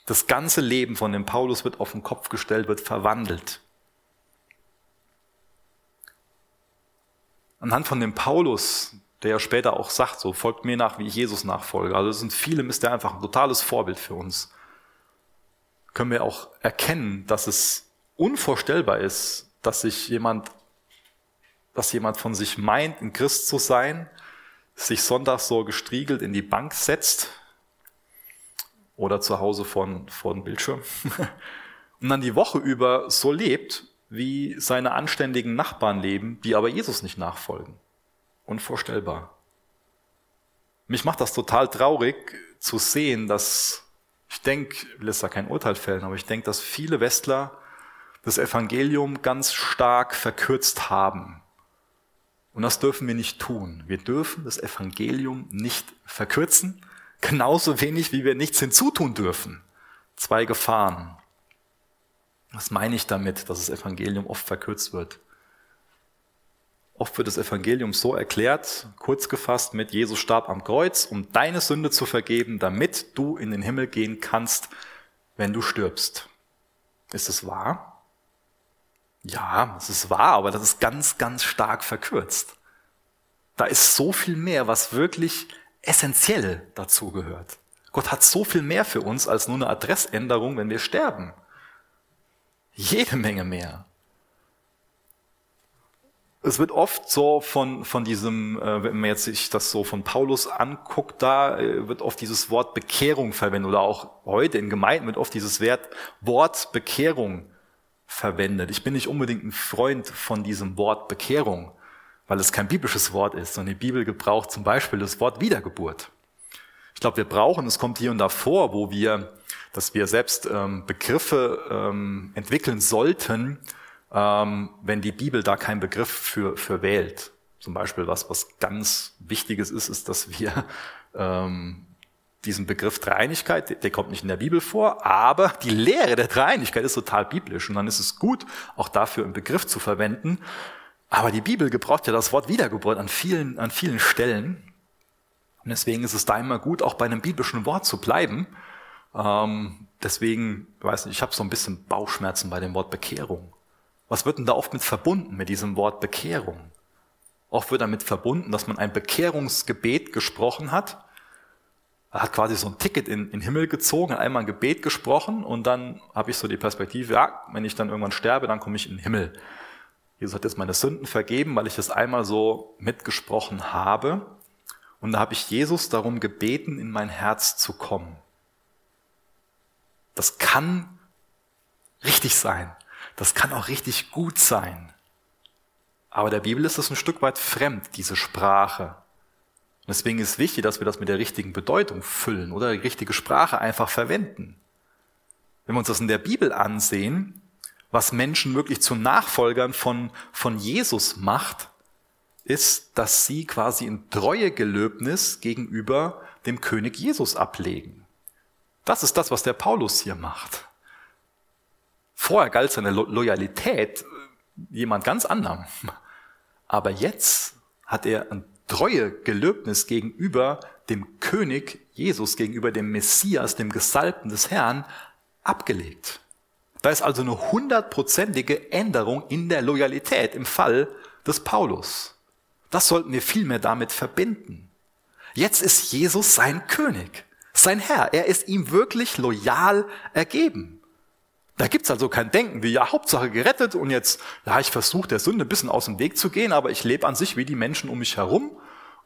Das ganze Leben von dem Paulus wird auf den Kopf gestellt, wird verwandelt. Anhand von dem Paulus, der ja später auch sagt, so folgt mir nach, wie ich Jesus nachfolge. Also es sind viele, ist der einfach ein totales Vorbild für uns. Können wir auch erkennen, dass es unvorstellbar ist, dass sich jemand dass jemand von sich meint, ein Christ zu sein, sich sonntags so gestriegelt in die Bank setzt oder zu Hause von, von Bildschirm und dann die Woche über so lebt, wie seine anständigen Nachbarn leben, die aber Jesus nicht nachfolgen. Unvorstellbar. Mich macht das total traurig zu sehen, dass ich denke, ich will jetzt da kein Urteil fällen, aber ich denke, dass viele Westler das Evangelium ganz stark verkürzt haben und das dürfen wir nicht tun. Wir dürfen das Evangelium nicht verkürzen, genauso wenig wie wir nichts hinzutun dürfen. Zwei Gefahren. Was meine ich damit, dass das Evangelium oft verkürzt wird? Oft wird das Evangelium so erklärt, kurz gefasst mit Jesus starb am Kreuz, um deine Sünde zu vergeben, damit du in den Himmel gehen kannst, wenn du stirbst. Ist es wahr? Ja, das ist wahr, aber das ist ganz, ganz stark verkürzt. Da ist so viel mehr, was wirklich essentiell dazu gehört. Gott hat so viel mehr für uns als nur eine Adressänderung, wenn wir sterben. Jede Menge mehr. Es wird oft so von, von diesem, äh, wenn man jetzt sich das so von Paulus anguckt, da äh, wird oft dieses Wort Bekehrung verwendet oder auch heute in Gemeinden wird oft dieses Wort Bekehrung verwendet. Ich bin nicht unbedingt ein Freund von diesem Wort Bekehrung, weil es kein biblisches Wort ist, sondern die Bibel gebraucht zum Beispiel das Wort Wiedergeburt. Ich glaube, wir brauchen, es kommt hier und da vor, wo wir, dass wir selbst ähm, Begriffe ähm, entwickeln sollten, ähm, wenn die Bibel da keinen Begriff für, für wählt. Zum Beispiel was, was ganz Wichtiges ist, ist, dass wir ähm, diesen Begriff Dreieinigkeit, der, kommt nicht in der Bibel vor, aber die Lehre der Dreieinigkeit ist total biblisch und dann ist es gut, auch dafür einen Begriff zu verwenden. Aber die Bibel gebraucht ja das Wort Wiedergeburt an vielen, an vielen Stellen. Und deswegen ist es da immer gut, auch bei einem biblischen Wort zu bleiben. Ähm, deswegen, weiß nicht, ich habe so ein bisschen Bauchschmerzen bei dem Wort Bekehrung. Was wird denn da oft mit verbunden mit diesem Wort Bekehrung? Oft wird damit verbunden, dass man ein Bekehrungsgebet gesprochen hat. Er hat quasi so ein Ticket in, in den Himmel gezogen, einmal ein Gebet gesprochen und dann habe ich so die Perspektive, ja, wenn ich dann irgendwann sterbe, dann komme ich in den Himmel. Jesus hat jetzt meine Sünden vergeben, weil ich das einmal so mitgesprochen habe. Und da habe ich Jesus darum gebeten, in mein Herz zu kommen. Das kann richtig sein. Das kann auch richtig gut sein. Aber der Bibel ist es ein Stück weit fremd, diese Sprache. Und deswegen ist wichtig, dass wir das mit der richtigen Bedeutung füllen oder die richtige Sprache einfach verwenden. Wenn wir uns das in der Bibel ansehen, was Menschen wirklich zu Nachfolgern von, von Jesus macht, ist, dass sie quasi ein Treuegelöbnis gegenüber dem König Jesus ablegen. Das ist das, was der Paulus hier macht. Vorher galt seine Lo Loyalität jemand ganz anderem. Aber jetzt hat er ein Treuegelöbnis gegenüber dem König Jesus, gegenüber dem Messias, dem Gesalbten des Herrn, abgelegt. Da ist also eine hundertprozentige Änderung in der Loyalität im Fall des Paulus. Das sollten wir vielmehr damit verbinden. Jetzt ist Jesus sein König, sein Herr. Er ist ihm wirklich loyal ergeben. Da gibt's also kein Denken wie, ja, Hauptsache gerettet und jetzt, ja, ich versuche der Sünde ein bisschen aus dem Weg zu gehen, aber ich lebe an sich wie die Menschen um mich herum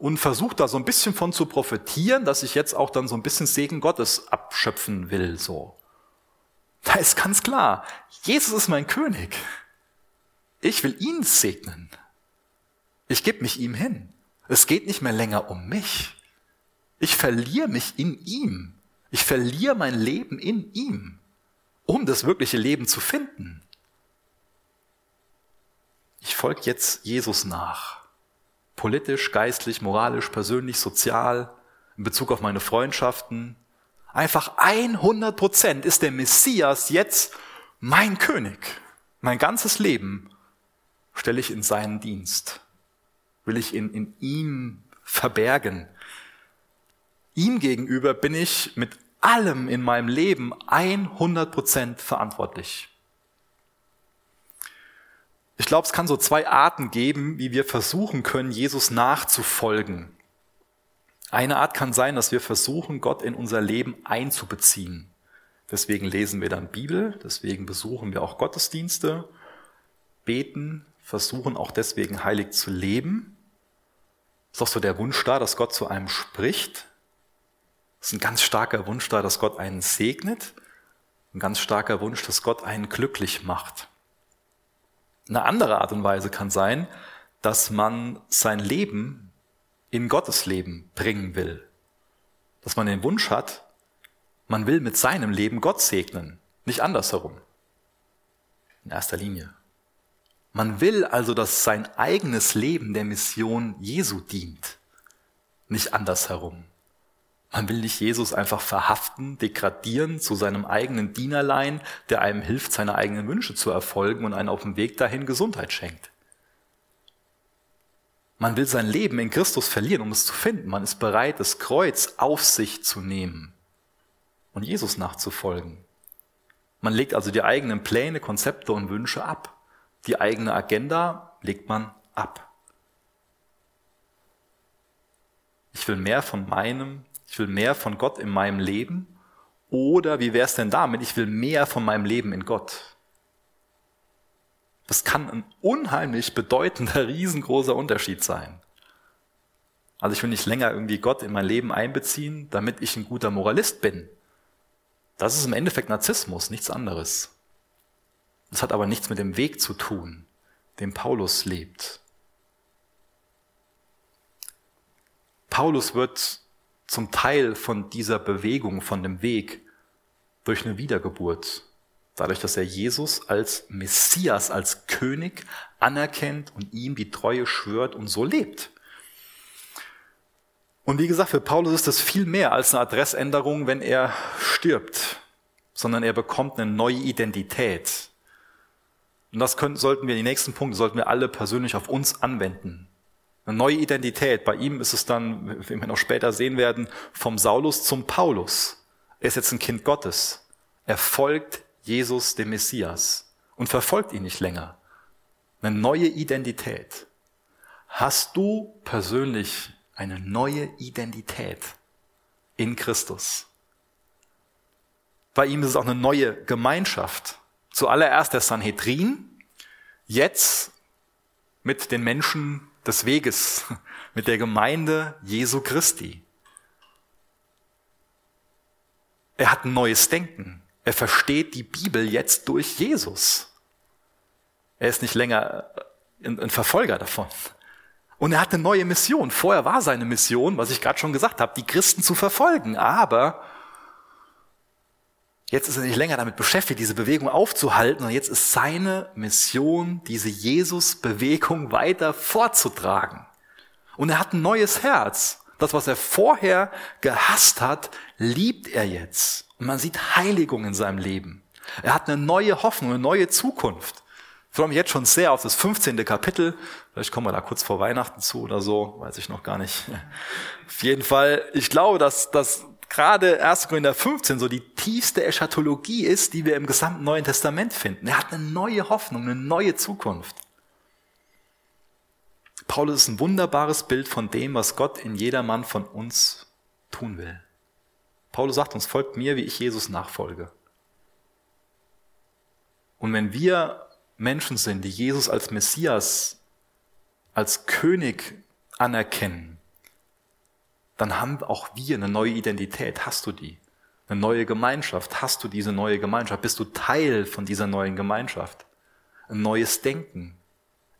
und versuche da so ein bisschen von zu profitieren, dass ich jetzt auch dann so ein bisschen Segen Gottes abschöpfen will, so. Da ist ganz klar, Jesus ist mein König. Ich will ihn segnen. Ich gebe mich ihm hin. Es geht nicht mehr länger um mich. Ich verliere mich in ihm. Ich verliere mein Leben in ihm, um das wirkliche Leben zu finden. Ich folge jetzt Jesus nach. Politisch, geistlich, moralisch, persönlich, sozial, in Bezug auf meine Freundschaften. Einfach 100 Prozent ist der Messias jetzt mein König. Mein ganzes Leben stelle ich in seinen Dienst will ich in, in ihm verbergen. Ihm gegenüber bin ich mit allem in meinem Leben 100 Prozent verantwortlich. Ich glaube, es kann so zwei Arten geben, wie wir versuchen können, Jesus nachzufolgen. Eine Art kann sein, dass wir versuchen, Gott in unser Leben einzubeziehen. Deswegen lesen wir dann Bibel, deswegen besuchen wir auch Gottesdienste, beten, versuchen auch deswegen heilig zu leben. Ist auch so der Wunsch da, dass Gott zu einem spricht. Ist ein ganz starker Wunsch da, dass Gott einen segnet. Ein ganz starker Wunsch, dass Gott einen glücklich macht. Eine andere Art und Weise kann sein, dass man sein Leben in Gottes Leben bringen will. Dass man den Wunsch hat, man will mit seinem Leben Gott segnen, nicht andersherum. In erster Linie. Man will also, dass sein eigenes Leben der Mission Jesu dient, nicht andersherum. Man will nicht Jesus einfach verhaften, degradieren zu seinem eigenen Dienerlein, der einem hilft, seine eigenen Wünsche zu erfolgen und einen auf dem Weg dahin Gesundheit schenkt. Man will sein Leben in Christus verlieren, um es zu finden. Man ist bereit, das Kreuz auf sich zu nehmen und Jesus nachzufolgen. Man legt also die eigenen Pläne, Konzepte und Wünsche ab Die eigene Agenda legt man ab. Ich will mehr von meinem, ich will mehr von Gott in meinem Leben. Oder wie wäre es denn damit? Ich will mehr von meinem Leben in Gott. Das kann ein unheimlich bedeutender, riesengroßer Unterschied sein. Also ich will nicht länger irgendwie Gott in mein Leben einbeziehen, damit ich ein guter Moralist bin. Das ist im Endeffekt Narzissmus, nichts anderes. Das hat aber nichts mit dem Weg zu tun, den Paulus lebt. Paulus wird zum Teil von dieser Bewegung, von dem Weg durch eine Wiedergeburt. Dadurch, dass er Jesus als Messias, als König anerkennt und ihm die Treue schwört und so lebt. Und wie gesagt, für Paulus ist das viel mehr als eine Adressänderung, wenn er stirbt, sondern er bekommt eine neue Identität. Und das können, sollten wir, die nächsten Punkte sollten wir alle persönlich auf uns anwenden. Eine neue Identität. Bei ihm ist es dann, wie wir noch später sehen werden, vom Saulus zum Paulus. Er ist jetzt ein Kind Gottes. Er folgt Jesus, dem Messias, und verfolgt ihn nicht länger. Eine neue Identität. Hast du persönlich eine neue Identität in Christus? Bei ihm ist es auch eine neue Gemeinschaft. Zuallererst der Sanhedrin, jetzt mit den Menschen des Weges, mit der Gemeinde Jesu Christi. Er hat ein neues Denken. Er versteht die Bibel jetzt durch Jesus. Er ist nicht länger ein Verfolger davon. Und er hat eine neue Mission. Vorher war seine Mission, was ich gerade schon gesagt habe, die Christen zu verfolgen. Aber Jetzt ist er nicht länger damit beschäftigt, diese Bewegung aufzuhalten, und jetzt ist seine Mission, diese Jesus-Bewegung weiter fortzutragen. Und er hat ein neues Herz. Das, was er vorher gehasst hat, liebt er jetzt. Und man sieht Heiligung in seinem Leben. Er hat eine neue Hoffnung, eine neue Zukunft. Ich freue mich jetzt schon sehr auf das 15. Kapitel. Vielleicht kommen wir da kurz vor Weihnachten zu oder so, weiß ich noch gar nicht. Auf jeden Fall, ich glaube, dass, dass gerade 1. Korinther 15 so die tiefste Eschatologie ist, die wir im gesamten Neuen Testament finden. Er hat eine neue Hoffnung, eine neue Zukunft. Paulus ist ein wunderbares Bild von dem, was Gott in jedermann von uns tun will. Paulus sagt uns, folgt mir, wie ich Jesus nachfolge. Und wenn wir Menschen sind, die Jesus als Messias, als König anerkennen, dann haben auch wir eine neue Identität. Hast du die? Eine neue Gemeinschaft. Hast du diese neue Gemeinschaft? Bist du Teil von dieser neuen Gemeinschaft? Ein neues Denken.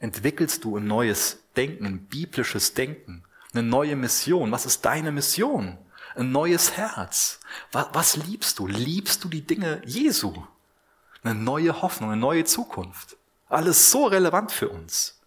Entwickelst du ein neues Denken, ein biblisches Denken? Eine neue Mission. Was ist deine Mission? Ein neues Herz. Was, was liebst du? Liebst du die Dinge Jesu? Eine neue Hoffnung, eine neue Zukunft. Alles so relevant für uns.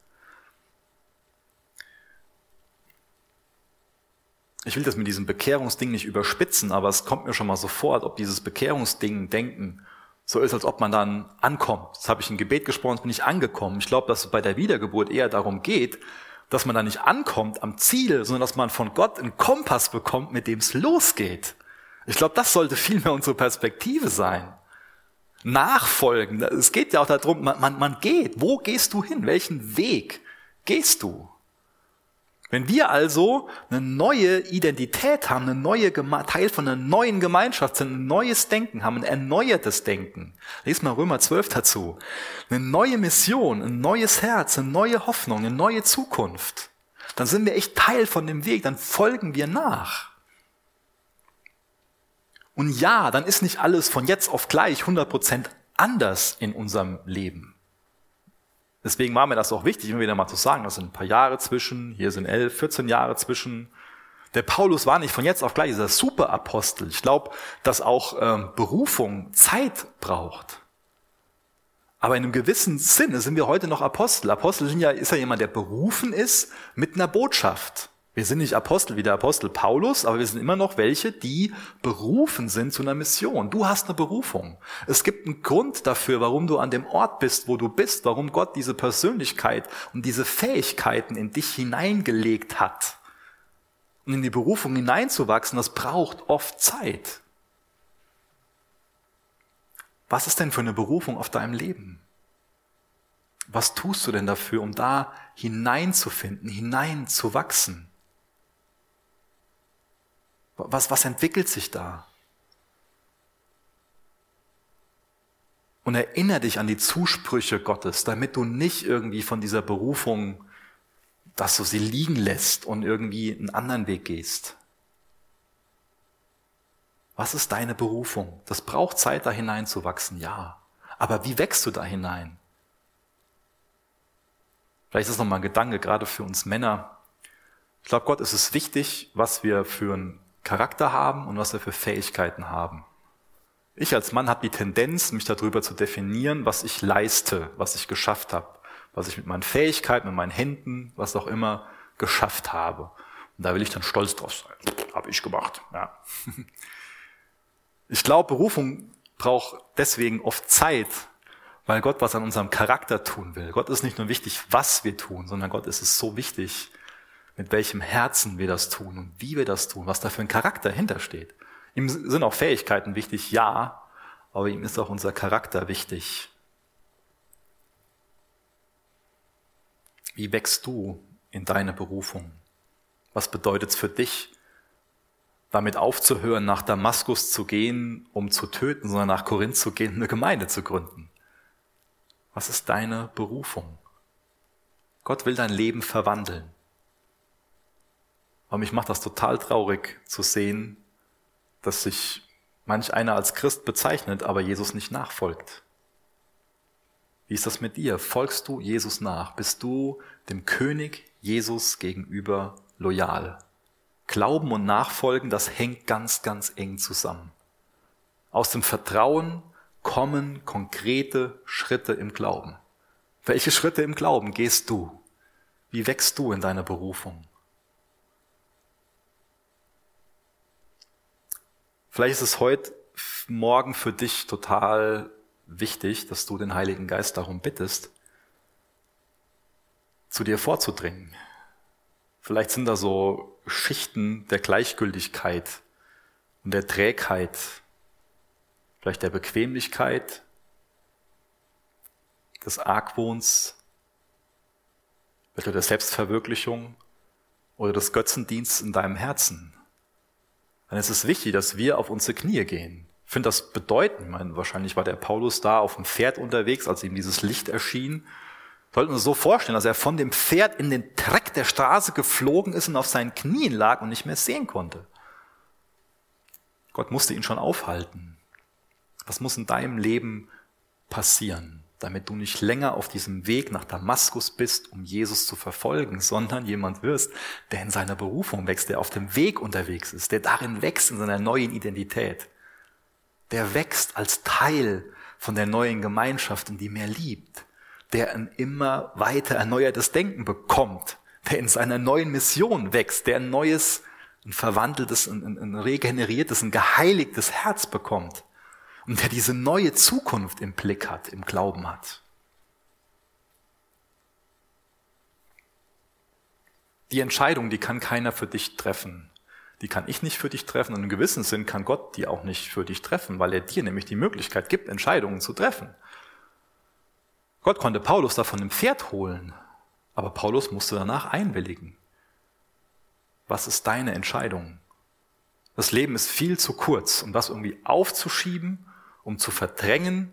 Ich will das mit diesem Bekehrungsding nicht überspitzen, aber es kommt mir schon mal so vor, als ob dieses Bekehrungsding denken so ist, als ob man dann ankommt. Jetzt habe ich ein Gebet gesprochen, jetzt bin ich angekommen. Ich glaube, dass es bei der Wiedergeburt eher darum geht, dass man da nicht ankommt am Ziel, sondern dass man von Gott einen Kompass bekommt, mit dem es losgeht. Ich glaube, das sollte vielmehr unsere Perspektive sein. Nachfolgen. Es geht ja auch darum, man, man, man geht. Wo gehst du hin? Welchen Weg gehst du? Wenn wir also eine neue Identität haben, eine neue Teil von einer neuen Gemeinschaft sind, ein neues Denken haben, ein erneuertes Denken. Lies mal Römer 12 dazu. Eine neue Mission, ein neues Herz, eine neue Hoffnung, eine neue Zukunft. Dann sind wir echt Teil von dem Weg, dann folgen wir nach. Und ja, dann ist nicht alles von jetzt auf gleich 100% anders in unserem Leben. Deswegen war mir das auch wichtig, immer wieder mal zu sagen, das sind ein paar Jahre zwischen, hier sind elf, 14 Jahre zwischen. Der Paulus war nicht von jetzt auf gleich dieser Superapostel. Ich glaube, dass auch ähm, Berufung Zeit braucht. Aber in einem gewissen Sinne sind wir heute noch Apostel. Apostel sind ja, ist ja jemand, der berufen ist mit einer Botschaft. Wir sind nicht Apostel wie der Apostel Paulus, aber wir sind immer noch welche, die berufen sind zu einer Mission. Du hast eine Berufung. Es gibt einen Grund dafür, warum du an dem Ort bist, wo du bist, warum Gott diese Persönlichkeit und diese Fähigkeiten in dich hineingelegt hat. Und in die Berufung hineinzuwachsen, das braucht oft Zeit. Was ist denn für eine Berufung auf deinem Leben? Was tust du denn dafür, um da hineinzufinden, hineinzuwachsen? Was, was entwickelt sich da? Und erinnere dich an die Zusprüche Gottes, damit du nicht irgendwie von dieser Berufung, dass du sie liegen lässt und irgendwie einen anderen Weg gehst. Was ist deine Berufung? Das braucht Zeit, da hineinzuwachsen, ja. Aber wie wächst du da hinein? Vielleicht ist das nochmal ein Gedanke, gerade für uns Männer. Ich glaube, Gott ist es wichtig, was wir für einen Charakter haben und was wir für Fähigkeiten haben. Ich als Mann habe die Tendenz, mich darüber zu definieren, was ich leiste, was ich geschafft habe, was ich mit meinen Fähigkeiten, mit meinen Händen, was auch immer geschafft habe. Und da will ich dann stolz drauf sein. Habe ich gemacht. Ja. Ich glaube, Berufung braucht deswegen oft Zeit, weil Gott was an unserem Charakter tun will. Gott ist nicht nur wichtig, was wir tun, sondern Gott ist es so wichtig, mit welchem Herzen wir das tun und wie wir das tun, was da für ein Charakter hintersteht. Ihm sind auch Fähigkeiten wichtig, ja, aber ihm ist auch unser Charakter wichtig. Wie wächst du in deine Berufung? Was bedeutet es für dich, damit aufzuhören, nach Damaskus zu gehen, um zu töten, sondern nach Korinth zu gehen, eine Gemeinde zu gründen? Was ist deine Berufung? Gott will dein Leben verwandeln. Aber mich macht das total traurig zu sehen, dass sich manch einer als Christ bezeichnet, aber Jesus nicht nachfolgt. Wie ist das mit dir? Folgst du Jesus nach? Bist du dem König Jesus gegenüber loyal? Glauben und Nachfolgen, das hängt ganz, ganz eng zusammen. Aus dem Vertrauen kommen konkrete Schritte im Glauben. Welche Schritte im Glauben gehst du? Wie wächst du in deiner Berufung? Vielleicht ist es heute Morgen für dich total wichtig, dass du den Heiligen Geist darum bittest, zu dir vorzudringen. Vielleicht sind da so Schichten der Gleichgültigkeit und der Trägheit, vielleicht der Bequemlichkeit, des Argwohns, vielleicht der Selbstverwirklichung oder des Götzendienstes in deinem Herzen dann ist es wichtig, dass wir auf unsere Knie gehen. Ich finde das bedeutend. Ich meine, wahrscheinlich war der Paulus da auf dem Pferd unterwegs, als ihm dieses Licht erschien. Sollten wir uns so vorstellen, dass er von dem Pferd in den Dreck der Straße geflogen ist und auf seinen Knien lag und nicht mehr sehen konnte. Gott musste ihn schon aufhalten. Was muss in deinem Leben passieren? Damit du nicht länger auf diesem Weg nach Damaskus bist, um Jesus zu verfolgen, sondern jemand wirst, der in seiner Berufung wächst, der auf dem Weg unterwegs ist, der darin wächst in seiner neuen Identität, der wächst als Teil von der neuen Gemeinschaft, in die mehr liebt, der ein immer weiter erneuertes Denken bekommt, der in seiner neuen Mission wächst, der ein neues, ein verwandeltes, ein, ein regeneriertes, ein geheiligtes Herz bekommt und der diese neue Zukunft im Blick hat, im Glauben hat. Die Entscheidung, die kann keiner für dich treffen. Die kann ich nicht für dich treffen und im gewissen Sinn kann Gott die auch nicht für dich treffen, weil er dir nämlich die Möglichkeit gibt, Entscheidungen zu treffen. Gott konnte Paulus davon im Pferd holen, aber Paulus musste danach einwilligen. Was ist deine Entscheidung? Das Leben ist viel zu kurz, um das irgendwie aufzuschieben um zu verdrängen.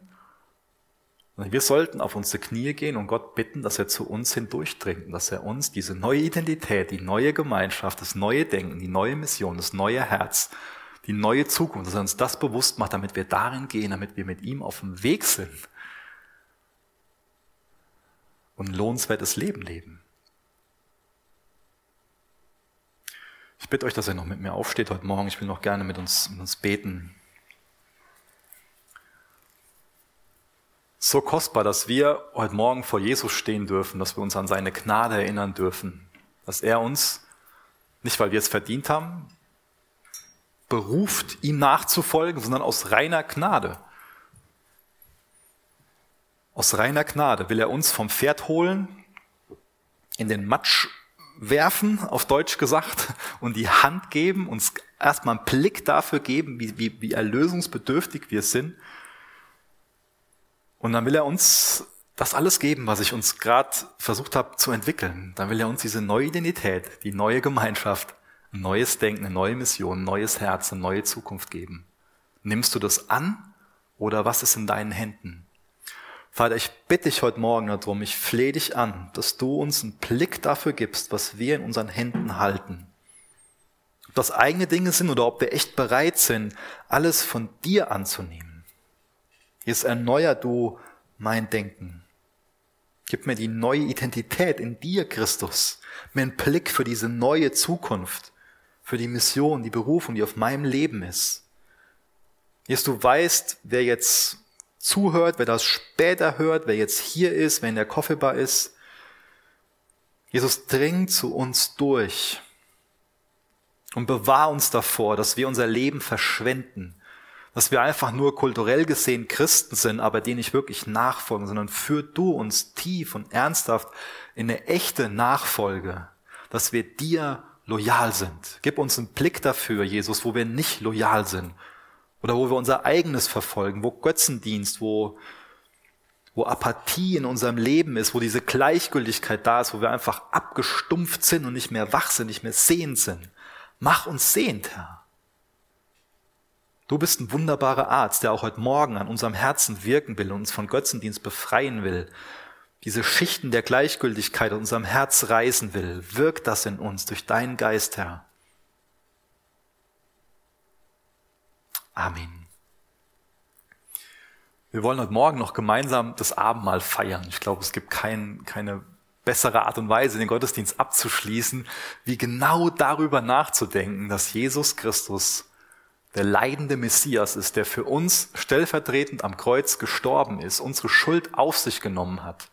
Wir sollten auf unsere Knie gehen und Gott bitten, dass er zu uns hindurchdringt dass er uns diese neue Identität, die neue Gemeinschaft, das neue Denken, die neue Mission, das neue Herz, die neue Zukunft, dass er uns das bewusst macht, damit wir darin gehen, damit wir mit ihm auf dem Weg sind und ein lohnenswertes Leben leben. Ich bitte euch, dass ihr noch mit mir aufsteht heute Morgen. Ich will noch gerne mit uns, mit uns beten. So kostbar, dass wir heute Morgen vor Jesus stehen dürfen, dass wir uns an seine Gnade erinnern dürfen, dass er uns, nicht weil wir es verdient haben, beruft, ihm nachzufolgen, sondern aus reiner Gnade. Aus reiner Gnade will er uns vom Pferd holen, in den Matsch werfen, auf Deutsch gesagt, und die Hand geben, uns erstmal einen Blick dafür geben, wie, wie, wie erlösungsbedürftig wir sind und dann will er uns das alles geben, was ich uns gerade versucht habe zu entwickeln, dann will er uns diese neue Identität, die neue Gemeinschaft, ein neues Denken, eine neue Mission, ein neues Herz, eine neue Zukunft geben. Nimmst du das an oder was ist in deinen Händen? Vater, ich bitte dich heute Morgen darum, ich flehe dich an, dass du uns einen Blick dafür gibst, was wir in unseren Händen halten. Ob das eigene Dinge sind oder ob wir echt bereit sind, alles von dir anzunehmen. Jetzt erneuer du mein Denken. Gib mir die neue Identität in dir, Christus. Mir einen Blick für diese neue Zukunft, für die Mission, die Berufung, die auf meinem Leben ist. Jesus, du weißt, wer jetzt zuhört, wer das später hört, wer jetzt hier ist, wer in der Coffeebar ist. Jesus dringt zu uns durch und bewahr uns davor, dass wir unser Leben verschwenden, dass wir einfach nur kulturell gesehen Christen sind, aber denen nicht wirklich nachfolgen, sondern führ du uns tief und ernsthaft in eine echte Nachfolge, dass wir dir loyal sind. Gib uns einen Blick dafür, Jesus, wo wir nicht loyal sind oder wo wir unser eigenes verfolgen, wo Götzendienst, wo, wo Apathie in unserem Leben ist, wo diese Gleichgültigkeit da ist, wo wir einfach abgestumpft sind und nicht mehr wach sind, nicht mehr sehend sind. Mach uns sehend, Herr. Du bist ein wunderbarer Arzt, der auch heute Morgen an unserem Herzen wirken will und uns von Götzendienst befreien will. Diese Schichten der Gleichgültigkeit in unserem Herz reißen will. Wirkt das in uns durch deinen Geist, Herr. Amen. Wir wollen heute Morgen noch gemeinsam das Abendmahl feiern. Ich glaube, es gibt kein, keine bessere Art und Weise, den Gottesdienst abzuschließen, wie genau darüber nachzudenken, dass Jesus Christus der leidende Messias ist, der für uns stellvertretend am Kreuz gestorben ist, unsere Schuld auf sich genommen hat.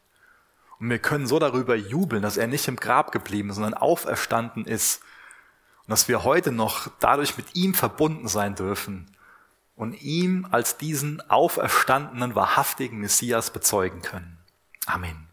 Und wir können so darüber jubeln, dass er nicht im Grab geblieben, sondern auferstanden ist. Und dass wir heute noch dadurch mit ihm verbunden sein dürfen und ihm als diesen auferstandenen, wahrhaftigen Messias bezeugen können. Amen.